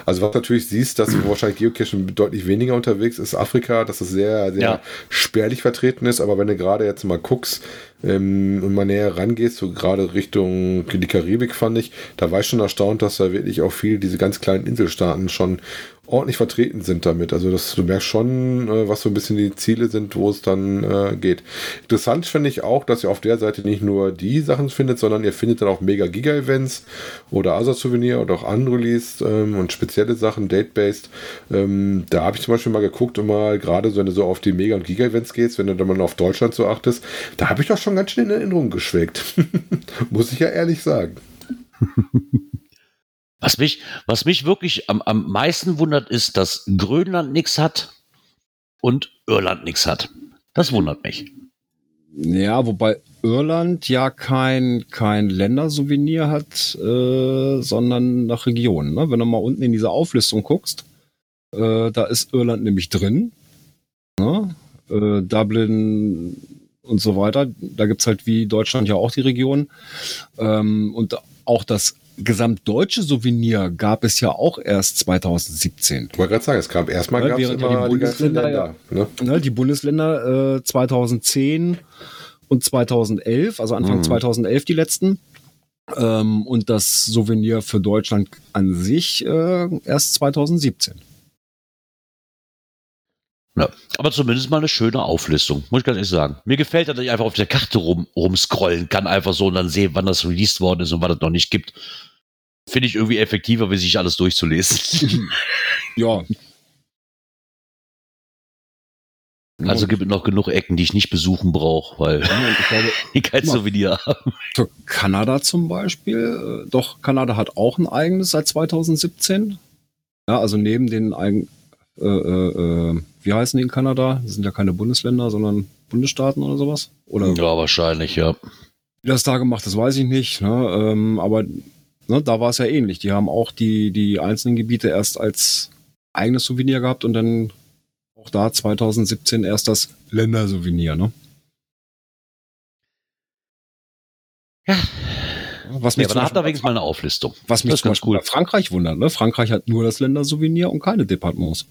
Also was du natürlich siehst, dass [clears throat] wahrscheinlich Geocaching deutlich weniger unterwegs ist, Afrika, dass es sehr, sehr Ja. spärlich vertreten ist, aber wenn du gerade jetzt mal guckst ähm, und mal näher rangehst, so gerade Richtung die Karibik fand ich, da war ich schon erstaunt, dass da wirklich auch viel diese ganz kleinen Inselstaaten schon ordentlich vertreten sind damit. Also das, du merkst schon, äh, was so ein bisschen die Ziele sind, wo es dann äh, geht. Interessant finde ich auch, dass ihr auf der Seite nicht nur die Sachen findet, sondern ihr findet dann auch Mega-Giga-Events oder Asa-Souvenir oder auch Unreleased ähm, und spezielle Sachen, Date-Based. Ähm, da habe ich zum Beispiel mal geguckt und mal gerade so, wenn du so auf die Mega- und Giga-Events gehst, wenn du dann mal auf Deutschland so achtest, da habe ich doch schon ganz schön in Erinnerung geschweckt. [laughs] Muss ich ja ehrlich sagen. [laughs] Was mich, was mich wirklich am, am meisten wundert, ist, dass Grönland nichts hat und Irland nichts hat. Das wundert mich. Ja, wobei Irland ja kein, kein Ländersouvenir hat, äh, sondern nach Region. Ne? Wenn du mal unten in diese Auflistung guckst, äh, da ist Irland nämlich drin. Ne? Äh, Dublin und so weiter. Da gibt's halt wie Deutschland ja auch die Region. Ähm, und auch das gesamtdeutsche Souvenir gab es ja auch erst 2017. Ich wollte gerade sagen, es erstmal Ja, gab es während ja immer die die Bundesländer Länder. Ne? ne, die Bundesländer äh, 2010 und 2011, also Anfang Mhm. 2011 die letzten. Ähm, und das Souvenir für Deutschland an sich äh, erst 2017. Ja, aber zumindest mal eine schöne Auflistung, muss ich ganz ehrlich sagen. Mir gefällt, dass ich einfach auf der Karte rum, rumscrollen kann, einfach so und dann sehe, wann das released worden ist und was es noch nicht gibt. Finde ich irgendwie effektiver, wie sich alles durchzulesen. [laughs] Ja, also gibt es noch genug Ecken, die ich nicht besuchen brauche, weil Ja, ich glaube, [laughs] die kein mal. Souvenir haben. für Kanada zum Beispiel, äh, doch, Kanada hat auch ein eigenes seit 2017. Ja, also neben den eigenen, äh, äh, äh, wie heißen die in Kanada? Das sind ja keine Bundesländer, sondern Bundesstaaten oder sowas. Oder Ja, wahrscheinlich, ja. wie das da gemacht ist, weiß ich nicht. Ne? Ähm, aber ne, da war es ja ähnlich. Die haben auch die, die einzelnen Gebiete erst als eigenes Souvenir gehabt und dann auch da 2017 erst das Ländersouvenir. Ne? Ja. Was mich aber zum da Beispiel er wenigstens mal eine Auflistung. Was mich Das ist zum ganz Beispiel cool. Frankreich wundert, ne? Frankreich hat nur das Ländersouvenir und keine Departements.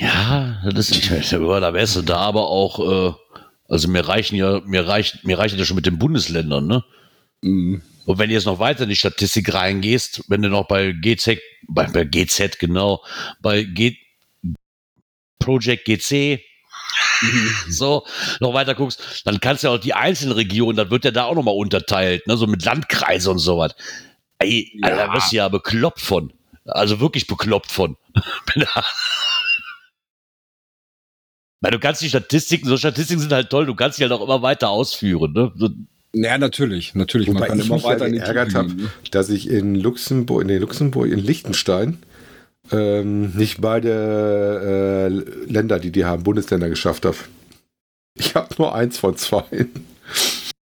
Ja, das ist, ich, ja, da wärst du da aber auch, äh, also mir reichen ja, mir reicht, mir reicht ja schon mit den Bundesländern, ne? Mhm. Und wenn du jetzt noch weiter in die Statistik reingehst, wenn du noch bei GZ, bei, bei GZ genau, bei G, Project GC, so, noch weiter guckst, dann kannst du ja auch die einzelnen Regionen, dann wird ja da auch nochmal unterteilt, ne, so mit Landkreise und sowas. Ey, Ja. Da bist du ja bekloppt von. Also wirklich bekloppt von. [laughs] Weil du kannst die Statistiken, so Statistiken sind halt toll, du kannst sie halt auch immer weiter ausführen, ne? Ja, natürlich, natürlich. Wobei Man kann ich immer mich ja weiter geärgert habe, ne? dass ich in Luxemburg, in Luxemburg, in Liechtenstein ähm, nicht beide äh, Länder, die die haben, Bundesländer geschafft habe. Ich habe nur eins von zwei.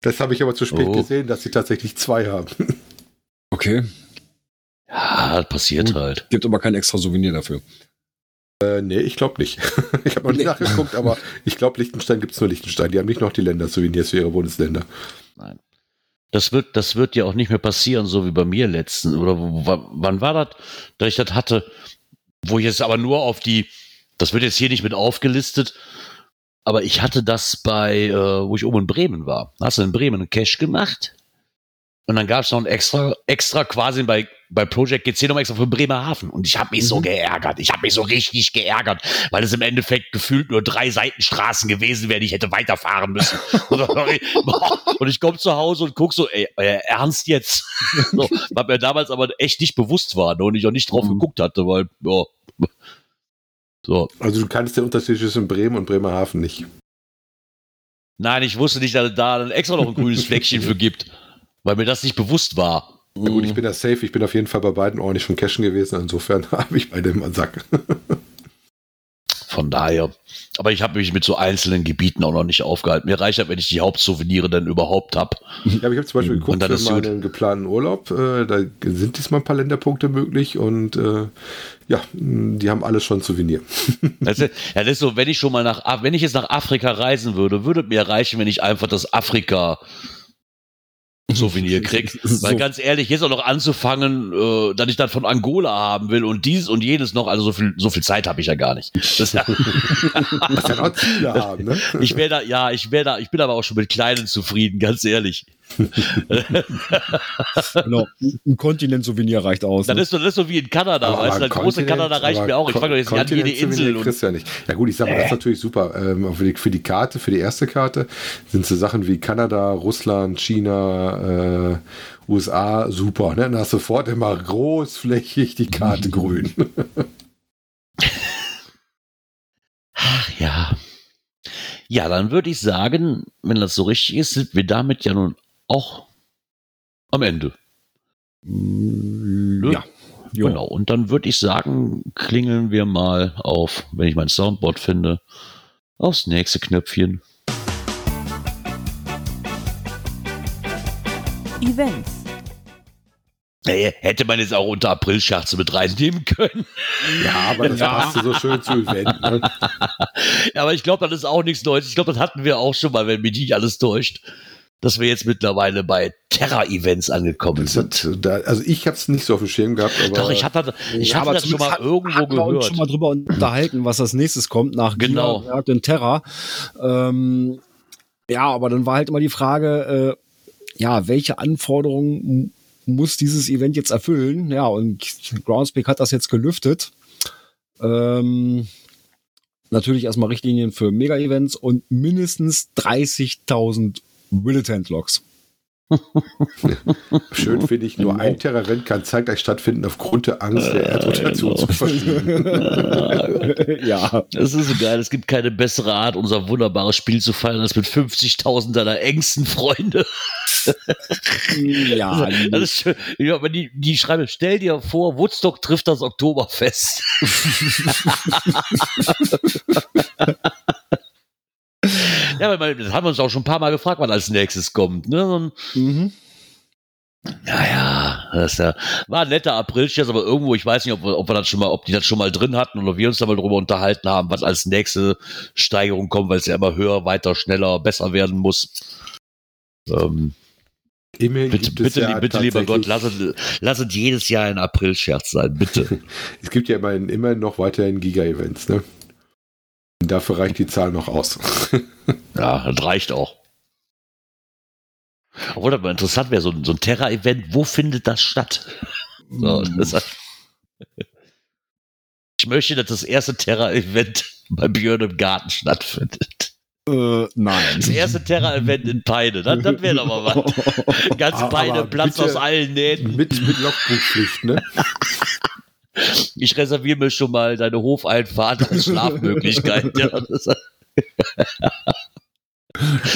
Das habe ich aber zu spät Oh. gesehen, dass sie tatsächlich zwei haben. Okay, ja, das passiert halt. gibt aber kein extra Souvenir dafür. Äh, nee, ich glaube nicht. [laughs] ich habe noch nicht Nee. nachgeguckt, aber ich glaube, Liechtenstein gibt es nur Liechtenstein. Die haben nicht noch die Länder-Souvenirs für ihre Bundesländer. Das wird, das wird ja auch nicht mehr passieren, so wie bei mir letzten. Oder wann war das, da ich das hatte, wo ich jetzt aber nur auf die, das wird jetzt hier nicht mit aufgelistet, aber ich hatte das bei, äh, wo ich oben in Bremen war. Hast du in Bremen einen Cash gemacht? Und dann gab es noch ein extra, extra quasi bei, bei Project GC noch extra für Bremerhaven. Und ich habe mich so Mhm. geärgert. Ich habe mich so richtig geärgert, weil es im Endeffekt gefühlt nur drei Seitenstraßen gewesen wären, die ich hätte weiterfahren müssen. [laughs] [laughs] Und, ich komme zu Hause und guck so, ey, Ernst jetzt? [laughs] So, was mir damals aber echt nicht bewusst war ne, und ich auch nicht drauf Mhm. geguckt hatte, weil, ja. So. Also du kannst den Unterschied zwischen Bremen und Bremerhaven nicht. Nein, ich wusste nicht, dass es da dann extra noch ein grünes Fleckchen für gibt, weil mir das nicht bewusst war. Na gut, ich bin da safe. Ich bin auf jeden Fall bei beiden ordentlich schon cashen gewesen. Insofern [laughs] habe ich bei dem einen Sack. Von daher. Aber ich habe mich mit so einzelnen Gebieten auch noch nicht aufgehalten. Mir reicht halt, wenn ich die Hauptsouvenire dann überhaupt habe. Ja, ich habe zum Beispiel Und geguckt dann für ist gut. meinen geplanten Urlaub. Äh, da sind diesmal ein paar Länderpunkte möglich und äh, ja, die haben alles schon Souvenir. [laughs] Das ist, ja, das ist so, wenn ich schon mal nach, wenn ich jetzt nach Afrika reisen würde, würde mir reichen, wenn ich einfach das Afrika Souvenir krieg. [laughs] So. Weil ganz ehrlich, jetzt auch noch anzufangen, äh, dass ich dann von Angola haben will und dies und jenes noch, also so viel, so viel Zeit habe ich ja gar nicht. Das, Das [laughs] [laughs] haben, ne? ich wäre da, ja, ich wäre da, ich bin aber auch schon mit Kleinen zufrieden, ganz ehrlich. [laughs] Genau. Ein Kontinent-Souvenir reicht aus. Das Ne? ist so, das ist so wie in Kanada, Aber- weißt du, große Kanada reicht mir auch. Ich fange doch jetzt nicht an wie eine Kontinent- Insel. Und, kriegst ja nicht. Ja gut, ich sag mal, das ist natürlich super. Ähm, für, die, für die Karte, für die erste Karte sind so Sachen wie Kanada, Russland, China, äh, USA super. Ne? Dann hast du sofort immer großflächig die Karte grün. [laughs] ach ja. Ja, dann würde ich sagen, wenn das so richtig ist, sind wir damit ja nun auch am Ende. Mm, Ja. Jo. Genau. Und dann würde ich sagen, klingeln wir mal auf, wenn ich mein Soundboard finde, aufs nächste Knöpfchen. Events. Ey, hätte man jetzt auch unter Aprilscherze mit reinnehmen können. ja, aber das [laughs] Ja. passt so schön zu Event. Ne? [laughs] Ja, aber ich glaube, das ist auch nichts Neues. Ich glaube, das hatten wir auch schon mal, wenn mich nicht alles täuscht. Dass wir jetzt mittlerweile bei Terra-Events angekommen Das sind. hat, da, also ich habe es nicht so auf dem Schirm gehabt, aber Doch, ich hatte, ich Ja, aber das schon mal zumindest irgendwo hatten wir uns gehört. schon mal drüber unterhalten, was als nächstes kommt nach Genau. Werk und Terra. Ähm, ja, aber dann war halt immer die Frage, äh, ja, welche Anforderungen muss dieses Event jetzt erfüllen? Ja, und Groundspeak hat das jetzt gelüftet. Ähm, natürlich erstmal Richtlinien für Mega-Events und mindestens 30.000 Militant-Logs. [laughs] Schön finde ich, nur ein Terra-Event kann zeitgleich stattfinden aufgrund der Angst der Erdrotation zu verschieben. [laughs] [laughs] ja. Das ist so geil. Es gibt keine bessere Art, unser wunderbares Spiel zu feiern, als mit 50.000 deiner engsten Freunde. ja. Das ist schön. Ja, aber die, die schreiben, stell dir vor, Woodstock trifft das Oktoberfest. Ja, weil das haben wir uns auch schon ein paar Mal gefragt, was als nächstes kommt. Ne? Und, Mhm. naja, das ja, war ein netter Aprilscherz, aber irgendwo, ich weiß nicht, ob, wir- ob wir das schon mal, ob die das schon mal drin hatten oder wir uns da mal drüber unterhalten haben, was als nächste Steigerung kommt, weil es ja immer höher, weiter, schneller, besser werden muss. Ähm, Immerhin bitte, bitte, ja bitte lieber Gott, lass es, lass es jedes Jahr ein Aprilscherz sein, bitte. [laughs] Es gibt ja immerhin, immerhin noch weiterhin Giga-Events, ne? Dafür reicht die Zahl noch aus. [laughs] Ja, das reicht auch. Obwohl mal interessant wäre, so, ein- so ein Terra-Event, wo findet das statt? [laughs] So, das ich möchte, dass das erste Terra-Event bei Björn im Garten stattfindet. Äh, nein. Das erste Terra-Event in Peine, das, das wäre doch mal was. [laughs] Ganz Aber Peine, Platz bitte aus allen Nähten. mit, mit Logbuchpflicht, ne? Ich reserviere mir schon mal deine Hofeinfahrt als Schlafmöglichkeit. [laughs] Ja, das,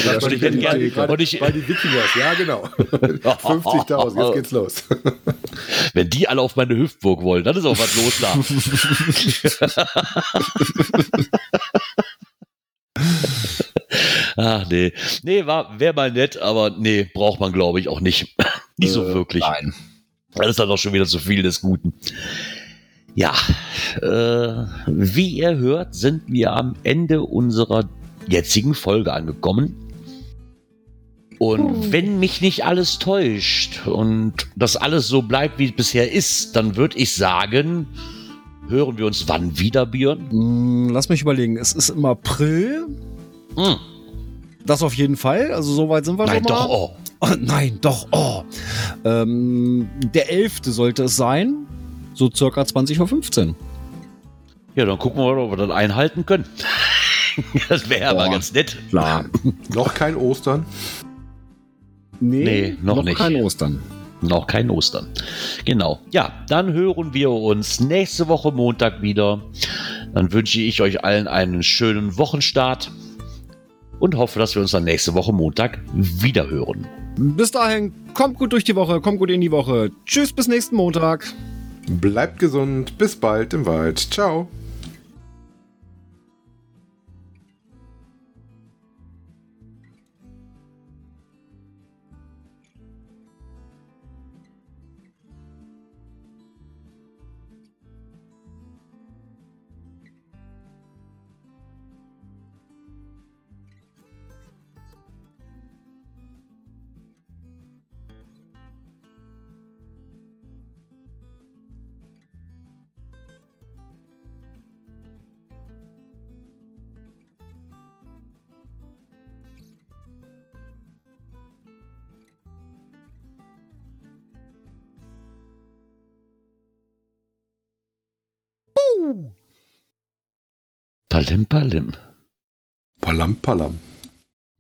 Das Und ich hätte gern- gerade und ich- bei den Wikingers, ja genau. [laughs] 50.000, jetzt geht's los. wenn die alle auf meine Hüftburg wollen, dann ist auch was los da. [laughs] Ach nee. Nee, war, wäre mal nett, aber nee, braucht man glaube ich auch nicht. nicht so Äh, wirklich. Nein. Das ist dann doch schon wieder zu viel des Guten. Ja, äh, wie ihr hört, sind wir am Ende unserer jetzigen Folge angekommen. Und wenn mich nicht alles täuscht und das alles so bleibt, wie es bisher ist, dann würde ich sagen, hören wir uns wann wieder, Björn? Hm, Lass mich überlegen. Es ist im April. Hm, Das auf jeden Fall. Also soweit sind wir nein, schon mal. doch, oh. Oh, nein, doch. Oh. Ähm, der 11. sollte es sein. So circa 20.15 Uhr. Ja, dann gucken wir mal, ob wir das einhalten können. [laughs] das wäre Boah. ganz nett. Klar. Noch kein Ostern. Nee, noch nicht. kein Ostern. Noch kein Ostern. Genau. Ja, dann hören wir uns nächste Woche Montag wieder. Dann wünsche ich euch allen einen schönen Wochenstart und hoffe, dass wir uns dann nächste Woche Montag wieder hören. Bis dahin, kommt gut durch die Woche, kommt gut in die Woche. Tschüss, bis nächsten Montag. Bleibt gesund. Bis bald im Wald. Ciao. Palim, palim. Palam, palam.